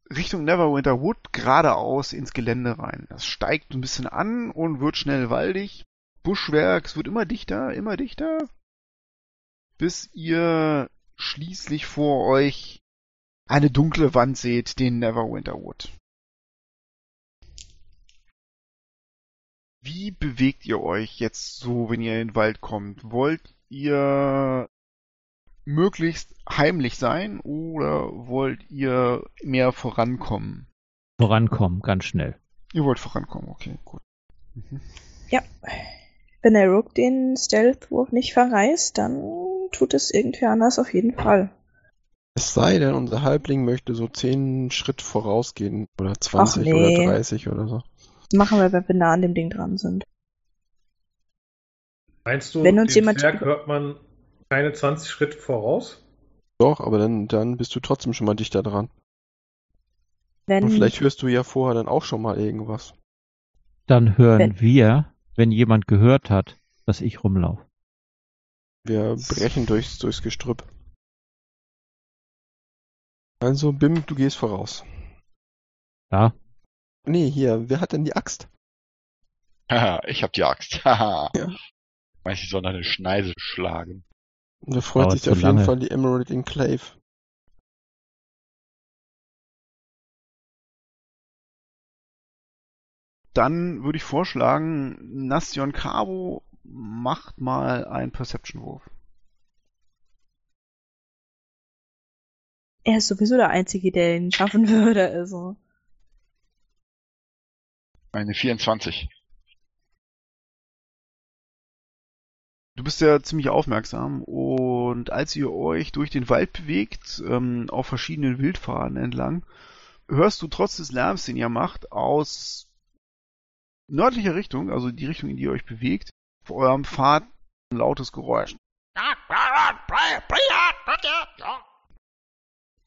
Richtung Neverwinter Wood geradeaus ins Gelände rein. Das steigt ein bisschen an und wird schnell waldig. Buschwerk, es wird immer dichter, immer dichter, bis ihr schließlich vor euch eine dunkle Wand seht, den Neverwinter Wood. Wie bewegt ihr euch jetzt so, wenn ihr in den Wald kommt? Wollt ihr möglichst heimlich sein oder wollt ihr mehr vorankommen? Vorankommen, ganz schnell. Ihr wollt vorankommen, okay, gut. Mhm. Ja. Wenn der Rook den Stealth-Wurf nicht verreißt, dann tut es irgendwer anders auf jeden Fall. Es sei denn, unser Halbling möchte so 10 Schritt vorausgehen oder 20 nee. oder 30 oder so. Das machen wir, wenn wir nah an dem Ding dran sind. Meinst du, Wenn uns jemand- Zwerg hört man keine 20 Schritt voraus? Doch, aber dann, dann bist du trotzdem schon mal dichter dran. Wenn, Und vielleicht hörst du ja vorher dann auch schon mal irgendwas. Dann hören Wenn- wir, wenn jemand gehört hat, dass ich rumlaufe. Wir brechen durchs, durchs Gestrüpp. Also, Bim, du gehst voraus. Ja, Nee, hier, wer hat denn die Axt? Haha, ich hab die Axt. Haha. Ja. Meinst du, ich soll eine Schneise schlagen? Da freut Dauert sich auf jeden lange. Fall die Emerald Enclave. Dann würde ich vorschlagen, Nastion Cabo macht mal einen Perception-Wurf. Er ist sowieso der Einzige, der ihn schaffen würde, also. Eine 24. Du bist ja ziemlich aufmerksam und als ihr euch durch den Wald bewegt, ähm, auf verschiedenen Wildpfaden entlang, hörst du trotz des Lärms, den ihr macht, aus nördlicher Richtung, also die Richtung, in die ihr euch bewegt, vor eurem Pfad ein lautes Geräusch.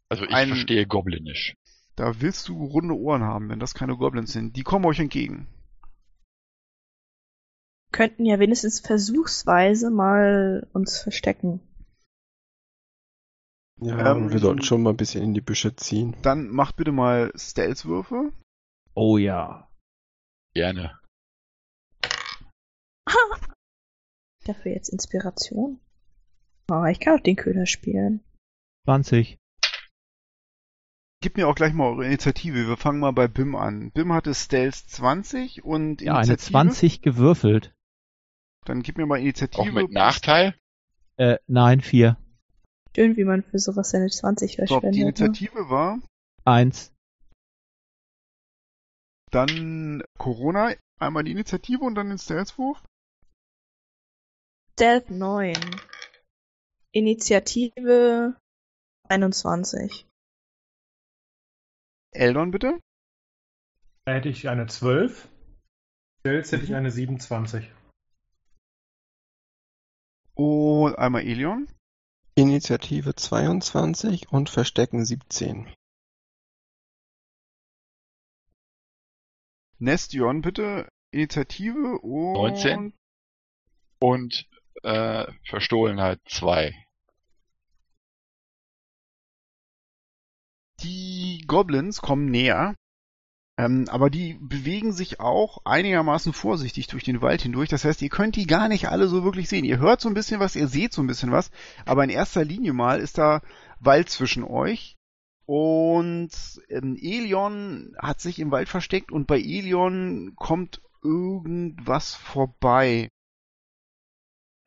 Also ich Ein- verstehe Goblinisch. Da willst du runde Ohren haben, wenn das keine Goblins sind. Die kommen euch entgegen. Könnten ja wenigstens versuchsweise mal uns verstecken. Ja, Ähm, wir sollten schon mal ein bisschen in die Büsche ziehen. Dann macht bitte mal Stealth-Würfe. Oh ja. Gerne. Dafür jetzt Inspiration. Ah, ich kann auch den Köder spielen. 20. Gib mir auch gleich mal eure Initiative. Wir fangen mal bei Bim an. Bim hatte Stealth 20 und Ja, eine Initiative. 20 gewürfelt. Dann gib mir mal Initiative. Auch mit Nachteil? Äh, nein, 4. Schön, wie man für sowas seine 20 So, die verschwendet. ne? Initiative war 1. dann Corona. Einmal die Initiative und dann den Stealth-Wurf. Stealth 9. Initiative 21. Eldon bitte. Da hätte ich eine 12. Stealth hätte ich eine 27. Und einmal Elion. Initiative 22 und Verstecken 17. Nestion bitte. Initiative und 19. Und äh, Verstohlenheit 2. Die Goblins kommen näher. Ähm, aber die bewegen sich auch einigermaßen vorsichtig durch den Wald hindurch. Das heißt, ihr könnt die gar nicht alle so wirklich sehen. Ihr hört so ein bisschen was, ihr seht so ein bisschen was. Aber in erster Linie mal ist da Wald zwischen euch. Und ähm, Elion hat sich im Wald versteckt und bei Elion kommt irgendwas vorbei.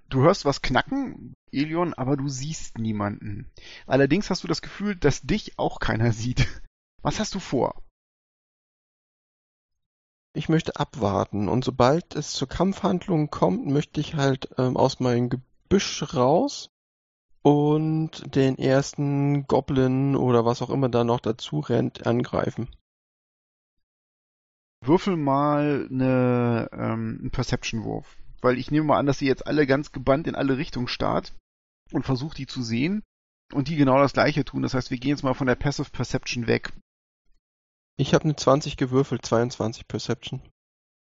Du hörst was knacken, Elion, aber du siehst niemanden. Allerdings hast du das Gefühl, dass dich auch keiner sieht. Was hast du vor? Ich möchte abwarten und sobald es zur Kampfhandlung kommt, möchte ich halt ähm, aus meinem Gebüsch raus und den ersten Goblin oder was auch immer da noch dazu rennt, angreifen. Würfel mal eine, ähm, einen Perception-Wurf. Weil ich nehme mal an, dass ihr jetzt alle ganz gebannt in alle Richtungen starrt und versucht, die zu sehen. Und die genau das gleiche tun. Das heißt, wir gehen jetzt mal von der Passive Perception weg. Ich habe eine 20 gewürfelt, 22 Perception.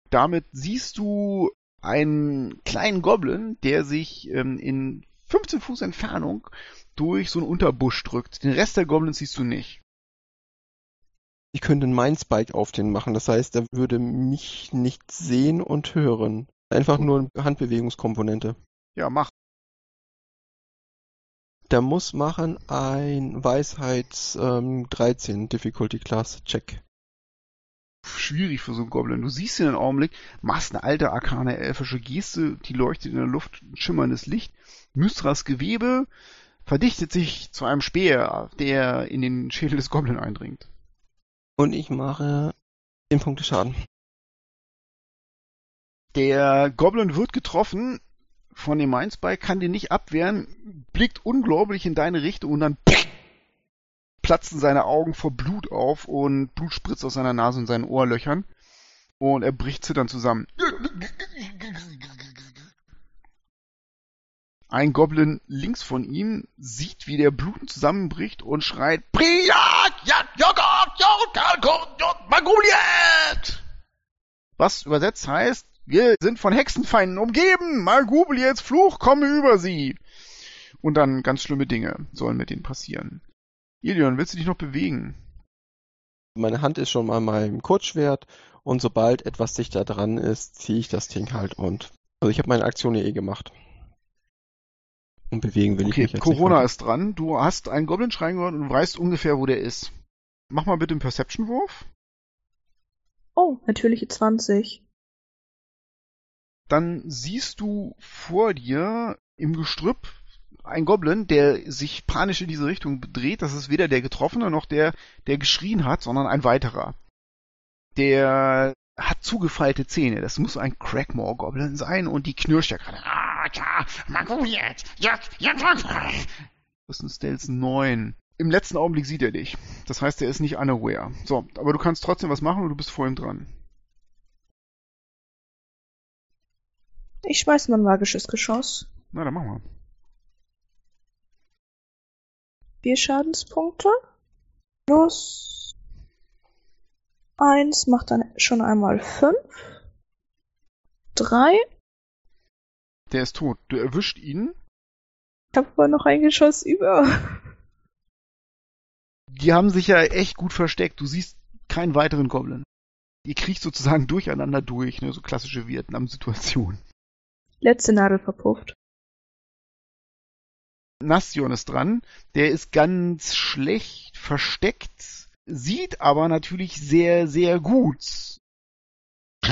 Damit siehst du einen kleinen Goblin, der sich ähm, in 15 Fuß Entfernung durch so einen Unterbusch drückt. Den Rest der Goblins siehst du nicht. Ich könnte einen Mindspike auf den machen, das heißt, er würde mich nicht sehen und hören. Einfach nur eine Handbewegungskomponente. Ja, mach. Der muss machen ein Weisheits ähm, 13 Difficulty Class Check. schwierig für so einen Goblin. Du siehst ihn einen Augenblick, machst eine alte arkane elfische Geste, die leuchtet in der Luft, ein schimmerndes Licht. Mystras Gewebe verdichtet sich zu einem Speer, der in den Schädel des Goblin eindringt. Und ich mache 10 Punkte Schaden. Der Goblin wird getroffen von dem Mindspike, kann den nicht abwehren, blickt unglaublich in deine Richtung und dann platzen seine Augen vor Blut auf und Blut spritzt aus seiner Nase und seinen Ohrlöchern und er bricht zitternd zusammen. Ein Goblin links von ihm sieht, wie der Blut zusammenbricht und schreit! Was übersetzt heißt, wir sind von Hexenfeinden umgeben, Maguliets Fluch komme über sie. Und dann ganz schlimme Dinge sollen mit denen passieren. Ilion, willst du dich noch bewegen? Meine Hand ist schon mal meinem Kurzschwert und sobald etwas dichter dran ist, ziehe ich das Ding halt und Also ich habe meine Aktion ja eh gemacht. Und bewegen will ich Okay, mich jetzt Corona nicht. ist dran. Du hast einen Goblin-Schrein gehört und du weißt ungefähr, wo der ist. Mach mal bitte einen Perception-Wurf. Oh, natürliche 20. Dann siehst du vor dir im Gestrüpp einen Goblin, der sich panisch in diese Richtung dreht. Das ist weder der Getroffene noch der, der geschrien hat, sondern ein weiterer. Der hat zugefeilte Zähne. Das muss ein Crackmore-Goblin sein und die knirscht ja gerade. Ah, ja, Magoyet, ja, ja, Das ist ein Stealth 9. Im letzten Augenblick sieht er dich. Das heißt, er ist nicht unaware. So, aber du kannst trotzdem was machen und du bist vor ihm dran. Ich schmeiß mal ein magisches Geschoss. Na, dann machen wir. Vier Schadenspunkte. Plus eins macht dann schon einmal fünf. Drei. Der ist tot. Du erwischt ihn. Ich habe aber noch ein Geschoss über. Die haben sich ja echt gut versteckt. Du siehst keinen weiteren Goblin. Ihr kriecht sozusagen durcheinander durch, ne? so klassische Vietnam-Situation. Letzte Nadel verpufft. Nastion ist dran. Der ist ganz schlecht versteckt, sieht aber natürlich sehr, sehr gut.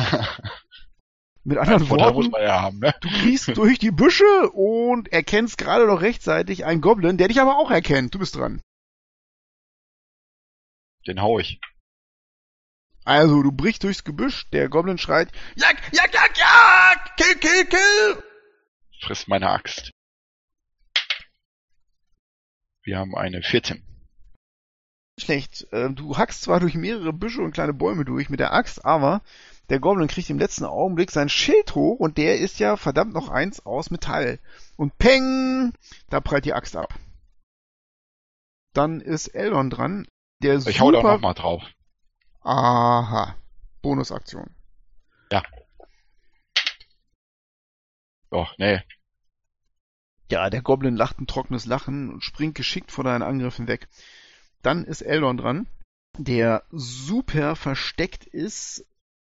Mit anderen muss Worten, man ja haben, ne? du kriegst durch die Büsche und erkennst gerade noch rechtzeitig einen Goblin, der dich aber auch erkennt. Du bist dran. Den hau ich. Also, du brichst durchs Gebüsch, der Goblin schreit, Jak, Jak, Jak, Jak, kill, kill, kill. Frisst meine Axt. Wir haben eine 14. Schlecht. Äh, Du hackst zwar durch mehrere Büsche und kleine Bäume durch mit der Axt, aber der Goblin kriegt im letzten Augenblick sein Schild hoch und der ist ja verdammt noch eins aus Metall. Und peng, da prallt die Axt ab. Dann ist Eldon dran, der Ich hau da super... noch mal drauf. Aha. Bonusaktion. Doch, nee. Ja, der Goblin lacht ein trockenes Lachen und springt geschickt vor deinen Angriffen weg. Dann ist Eldon dran, der super versteckt ist,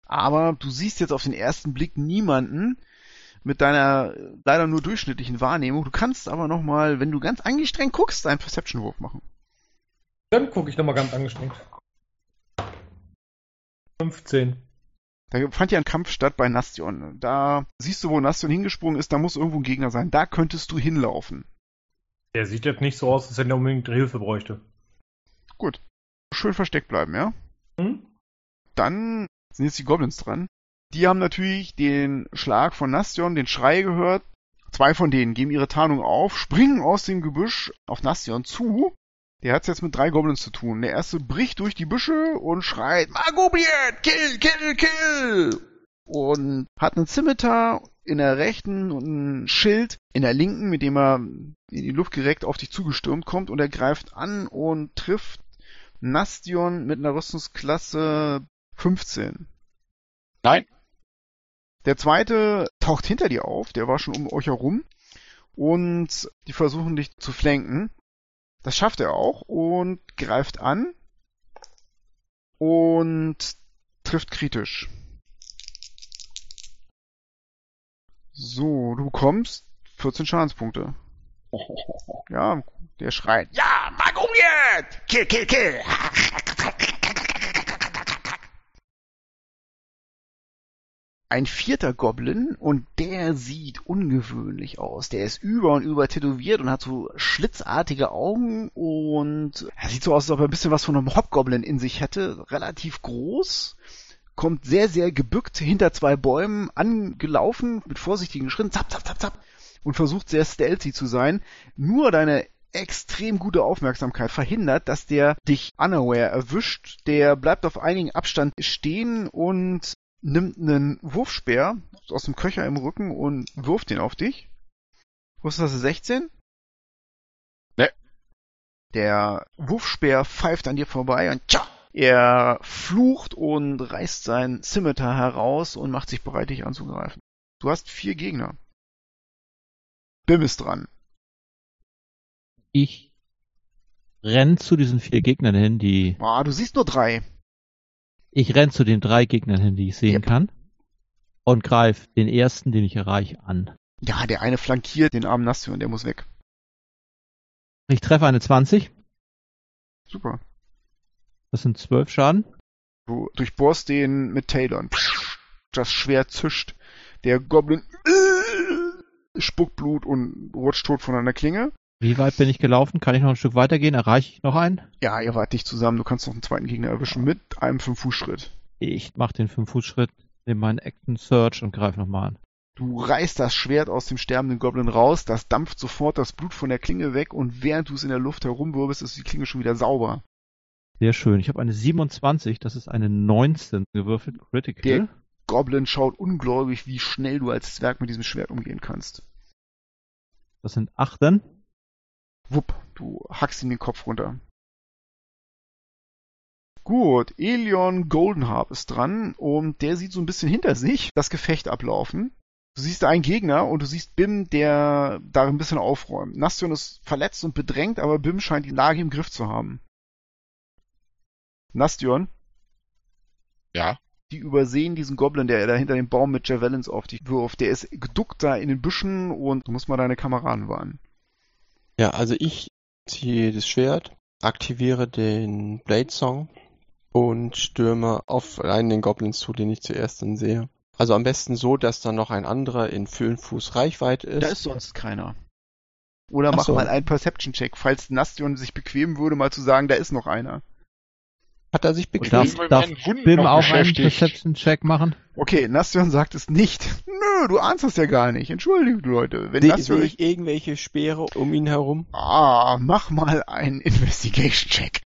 aber du siehst jetzt auf den ersten Blick niemanden mit deiner leider nur durchschnittlichen Wahrnehmung. Du kannst aber nochmal, wenn du ganz angestrengt guckst, einen Perception-Wurf machen. Dann gucke ich nochmal ganz angestrengt. 15. Da fand ja ein Kampf statt bei Nastion. Da siehst du, wo Nastion hingesprungen ist, da muss irgendwo ein Gegner sein. Da könntest du hinlaufen. Der sieht jetzt nicht so aus, als wenn er unbedingt Hilfe bräuchte. Gut. Schön versteckt bleiben, ja? Hm? Dann sind jetzt die Goblins dran. Die haben natürlich den Schlag von Nastion, den Schrei gehört. Zwei von denen geben ihre Tarnung auf, springen aus dem Gebüsch auf Nastion zu. Der hat's jetzt mit drei Goblins zu tun. Der erste bricht durch die Büsche und schreit, Magobliet, kill, kill, kill! Und hat einen Scimitar in der rechten und ein Schild in der linken, mit dem er in die Luft gereckt auf dich zugestürmt kommt und er greift an und trifft Nastion mit einer Rüstungsklasse 15. Nein. Der zweite taucht hinter dir auf, der war schon um euch herum und die versuchen dich zu flanken. Das schafft er auch und greift an und trifft kritisch. So, du bekommst 14 Schadenspunkte. Ja, der schreit. Ja, Magomiet! Kill, kill, kill! Ein vierter Goblin und der sieht ungewöhnlich aus. Der ist über und über tätowiert und hat so schlitzartige Augen und er sieht so aus, als ob er ein bisschen was von einem Hobgoblin in sich hätte. Relativ groß, kommt sehr, sehr gebückt hinter zwei Bäumen angelaufen mit vorsichtigen Schritten, zap, zap, zap, zap und versucht sehr stealthy zu sein. Nur deine extrem gute Aufmerksamkeit verhindert, dass der dich unaware erwischt. Der bleibt auf einigen Abstand stehen und nimmt einen Wurfspeer aus dem Köcher im Rücken und wirft den auf dich. Was ist das, 16? Ne. Der Wurfspeer pfeift an dir vorbei und tja, er flucht und reißt sein Scimitar heraus und macht sich bereit, dich anzugreifen. Du hast vier Gegner. Bim ist dran. Ich renn zu diesen vier Gegnern hin, die. Ah, du siehst nur drei. Ich renn zu den drei Gegnern hin, die ich sehen Yep. kann. und greife den ersten, den ich erreiche, an. Ja, der eine flankiert den armen Nastion, der muss weg. Ich treffe eine 20. Super. Das sind 12 Schaden. Du durchbohrst den mit Talon. Das Schwert zischt. Der Goblin spuckt Blut und rutscht tot von einer Klinge. Wie weit bin ich gelaufen? Kann ich noch ein Stück weitergehen? Erreiche ich noch einen? Ja, ihr wart dicht zusammen. Du kannst noch einen zweiten Gegner erwischen mit einem 5-Fuß-Schritt. Ich mache den 5-Fuß-Schritt, nehme meinen Action Search und greife nochmal an. Du reißt das Schwert aus dem sterbenden Goblin raus, das dampft sofort das Blut von der Klinge weg und während du es in der Luft herumwirbelst, ist die Klinge schon wieder sauber. Sehr schön. Ich habe eine 27, das ist eine 19 gewürfelt, Critical. Der Goblin schaut ungläubig, wie schnell du als Zwerg mit diesem Schwert umgehen kannst. Das sind 8 dann. Wupp, du hackst ihm den Kopf runter. Gut, Elion Goldenharp ist dran und der sieht so ein bisschen hinter sich das Gefecht ablaufen. Du siehst da einen Gegner und du siehst Bim, der da ein bisschen aufräumt. Nastion ist verletzt und bedrängt, aber Bim scheint die Lage im Griff zu haben. Nastion, Ja. die übersehen diesen Goblin, der da hinter dem Baum mit Javelins auf dich wirft. Der ist geduckt da in den Büschen und du musst mal deine Kameraden warnen. Ja, also ich ziehe das Schwert, aktiviere den Blade Song und stürme auf einen den Goblins zu, den ich zuerst dann sehe. Also am besten so, dass dann noch ein anderer in 5 Fuß Reichweite ist. Da ist sonst keiner. Oder Ach mach so. mal einen Perception-Check, falls Nastion sich bequemen würde, mal zu sagen, da ist noch einer. Hat er sich sind wir darf Bim auch einen. Perception-Check machen? Okay, Nastion sagt es nicht. Nö, du ahnst das ja gar nicht. Entschuldigt, Leute. Wenn Sehe Nastion ich irgendwelche Speere um ihn herum? Ah, mach mal einen Investigation-Check.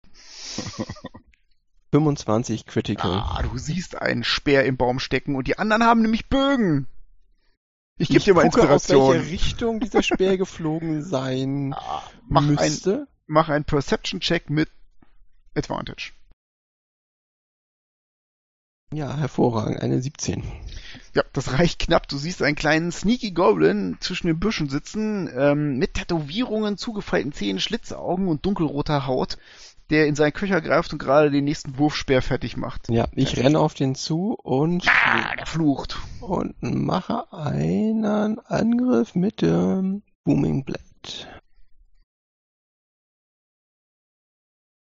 25 Critical. Ah, du siehst einen Speer im Baum stecken und die anderen haben nämlich Bögen. Ich gebe dir mal gucke, aus Inspiration. welche Richtung dieser Speer geflogen sein Ah, mach, ein, müsste. mach einen Perception-Check mit Advantage. Ja, hervorragend. Eine 17. Ja, das reicht knapp. Du siehst einen kleinen Sneaky Goblin zwischen den Büschen sitzen, ähm, mit Tätowierungen, zugefeilten Zähnen, Schlitzaugen und dunkelroter Haut, der in seinen Köcher greift und gerade den nächsten Wurfspeer fertig macht. Ja, ich renne auf den zu und, Ah, der flucht. und mache einen Angriff mit dem Booming Blade.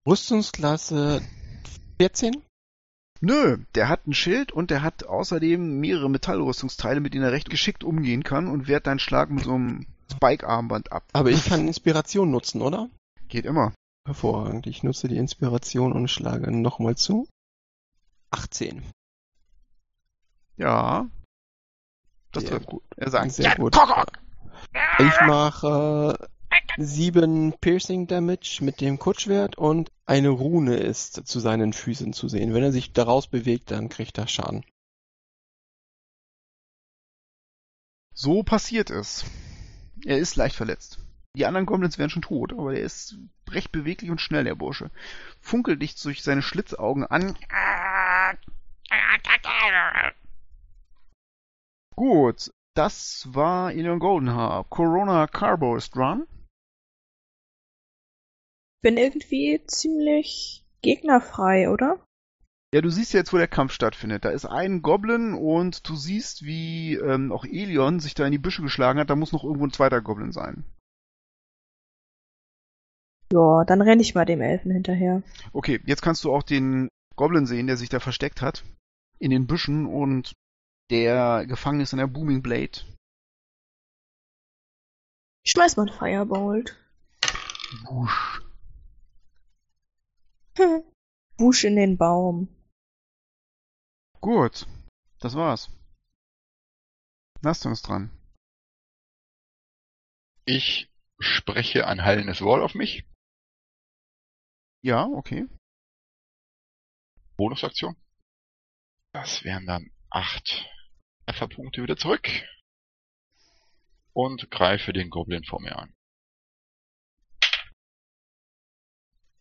Rüstungsklasse 14? Nö, der hat ein Schild und der hat außerdem mehrere Metallrüstungsteile, mit denen er recht geschickt umgehen kann und wehrt deinen Schlag mit so einem Spike-Armband ab. Aber ich kann Inspiration nutzen, oder? Geht immer. Hervorragend. Ich nutze die Inspiration und schlage nochmal zu. 18. Ja. Das Sehr trifft. gut. Er sagt, Sehr ja, gut. Kokok! Ich mache sieben Piercing Damage mit dem Kurzschwert und eine Rune ist zu seinen Füßen zu sehen. Wenn er sich daraus bewegt, dann kriegt er Schaden. So passiert es. Er ist leicht verletzt. Die anderen Goblins wären schon tot, aber er ist recht beweglich und schnell, der Bursche. Funkelt dich durch seine Schlitzaugen an. Gut, das war Elion Goldenhaar. Corona Carbo ist dran. Bin irgendwie ziemlich gegnerfrei, oder? Ja, du siehst jetzt, wo der Kampf stattfindet. Da ist ein Goblin und du siehst, wie ähm, auch Elion sich da in die Büsche geschlagen hat. Da muss noch irgendwo ein zweiter Goblin sein. Ja, dann renne ich mal dem Elfen hinterher. Okay, jetzt kannst du auch den Goblin sehen, der sich da versteckt hat. In den Büschen und der gefangen ist in der Booming Blade. Ich schmeiß mal ein Firebolt. Wusch. Wusch in den Baum. Gut, das war's. Naston ist dran. Ich spreche ein heilendes Wort auf mich. Ja, okay. Bonusaktion. Das wären dann acht Trefferpunkte wieder zurück. Und greife den Goblin vor mir an.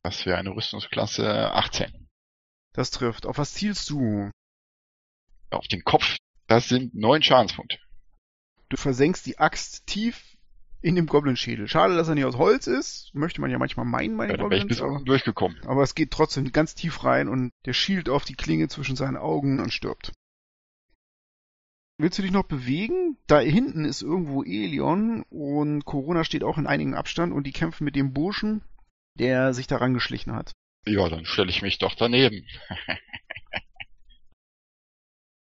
Das wäre eine Rüstungsklasse 18. Das trifft. Auf was zielst du? Auf den Kopf. Das sind neun Schadenspunkte. Du versenkst die Axt tief in dem Goblin-Schädel. Schade, dass er nicht aus Holz ist. Möchte man ja manchmal meinen bei Ja, den da wäre ich Goblins. bis Aber, durchgekommen. aber es geht trotzdem ganz tief rein und der schielt auf die Klinge zwischen seinen Augen und stirbt. willst du dich noch bewegen? Da hinten ist irgendwo Elion und Corona steht auch in einigem Abstand und die kämpfen mit dem Burschen, der sich daran geschlichen hat. Ja, dann stelle ich mich doch daneben.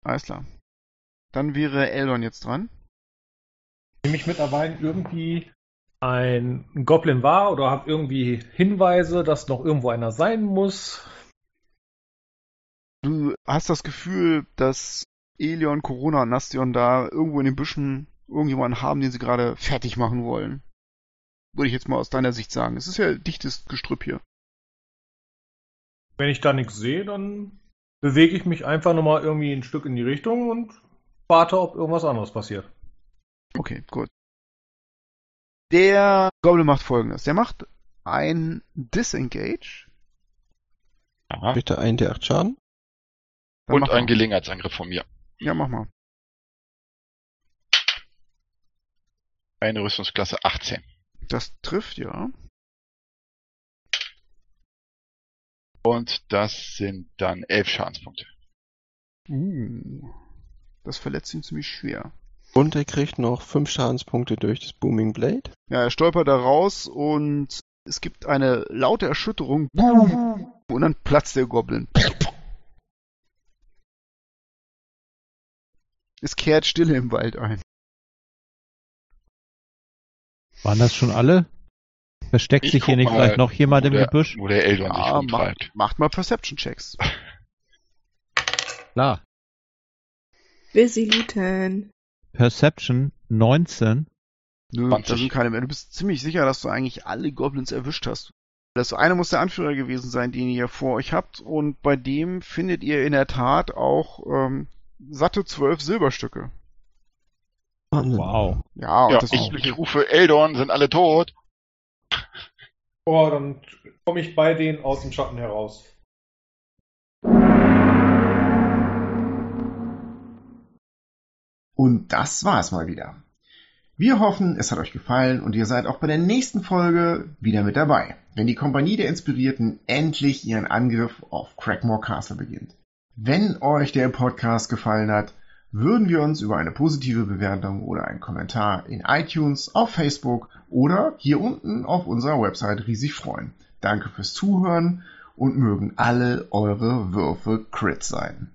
Alles klar. Dann wäre Eldon jetzt dran. Nehme ich mittlerweile irgendwie ein Goblin wahr oder habe irgendwie Hinweise, dass noch irgendwo einer sein muss? Du hast das Gefühl, dass Elion, Corona und Nastion da irgendwo in den Büschen irgendjemanden haben, den sie gerade fertig machen wollen. Würde ich jetzt mal aus deiner Sicht sagen. Es ist ja dichtes Gestrüpp hier. Wenn ich da nichts sehe, dann bewege ich mich einfach nochmal irgendwie ein Stück in die Richtung und warte, ob irgendwas anderes passiert. Okay, gut. Der Goblin macht folgendes. Der macht ein Disengage. Aha. Bitte ein der 8 Schaden. Dann Und mach ein mal. Gelegenheitsangriff von mir. Ja, mach mal. Eine Rüstungsklasse 18. Das trifft, ja. Und das sind dann 11 Schadenspunkte. Uh. Das verletzt ihn ziemlich schwer. Und er kriegt noch 5 Schadenspunkte durch das Booming Blade. Ja, er stolpert da raus und es gibt eine laute Erschütterung. Und dann platzt der Goblin. Es kehrt Stille im Wald ein. Waren das schon alle? Versteckt Ich sich hier nicht mal, vielleicht noch jemand im der, Gebüsch? Wo der Eldon sich Ja, rumtreibt. macht, macht mal Perception-Checks. Klar. Busy looten. Perception 19. Nö, 20. da sind keine mehr. Du bist ziemlich sicher, dass du eigentlich alle Goblins erwischt hast. Das eine muss der Anführer gewesen sein, den ihr vor euch habt. Und bei dem findet ihr in der Tat auch ähm, satte zwölf Silberstücke. Wahnsinn. Wow. Ja, und Ja, das ich, ich rufe Eldon, sind alle tot. Oh, dann komme ich bei denen aus dem Schatten heraus. Und das war's mal wieder. Wir hoffen, es hat euch gefallen und ihr seid auch bei der nächsten Folge wieder mit dabei, wenn die Kompanie der Inspirierten endlich ihren Angriff auf Crackmore Castle beginnt. Wenn euch der Podcast gefallen hat, würden wir uns über eine positive Bewertung oder einen Kommentar in iTunes, auf Facebook oder hier unten auf unserer Website riesig freuen. Danke fürs Zuhören und mögen alle eure Würfe Crit sein.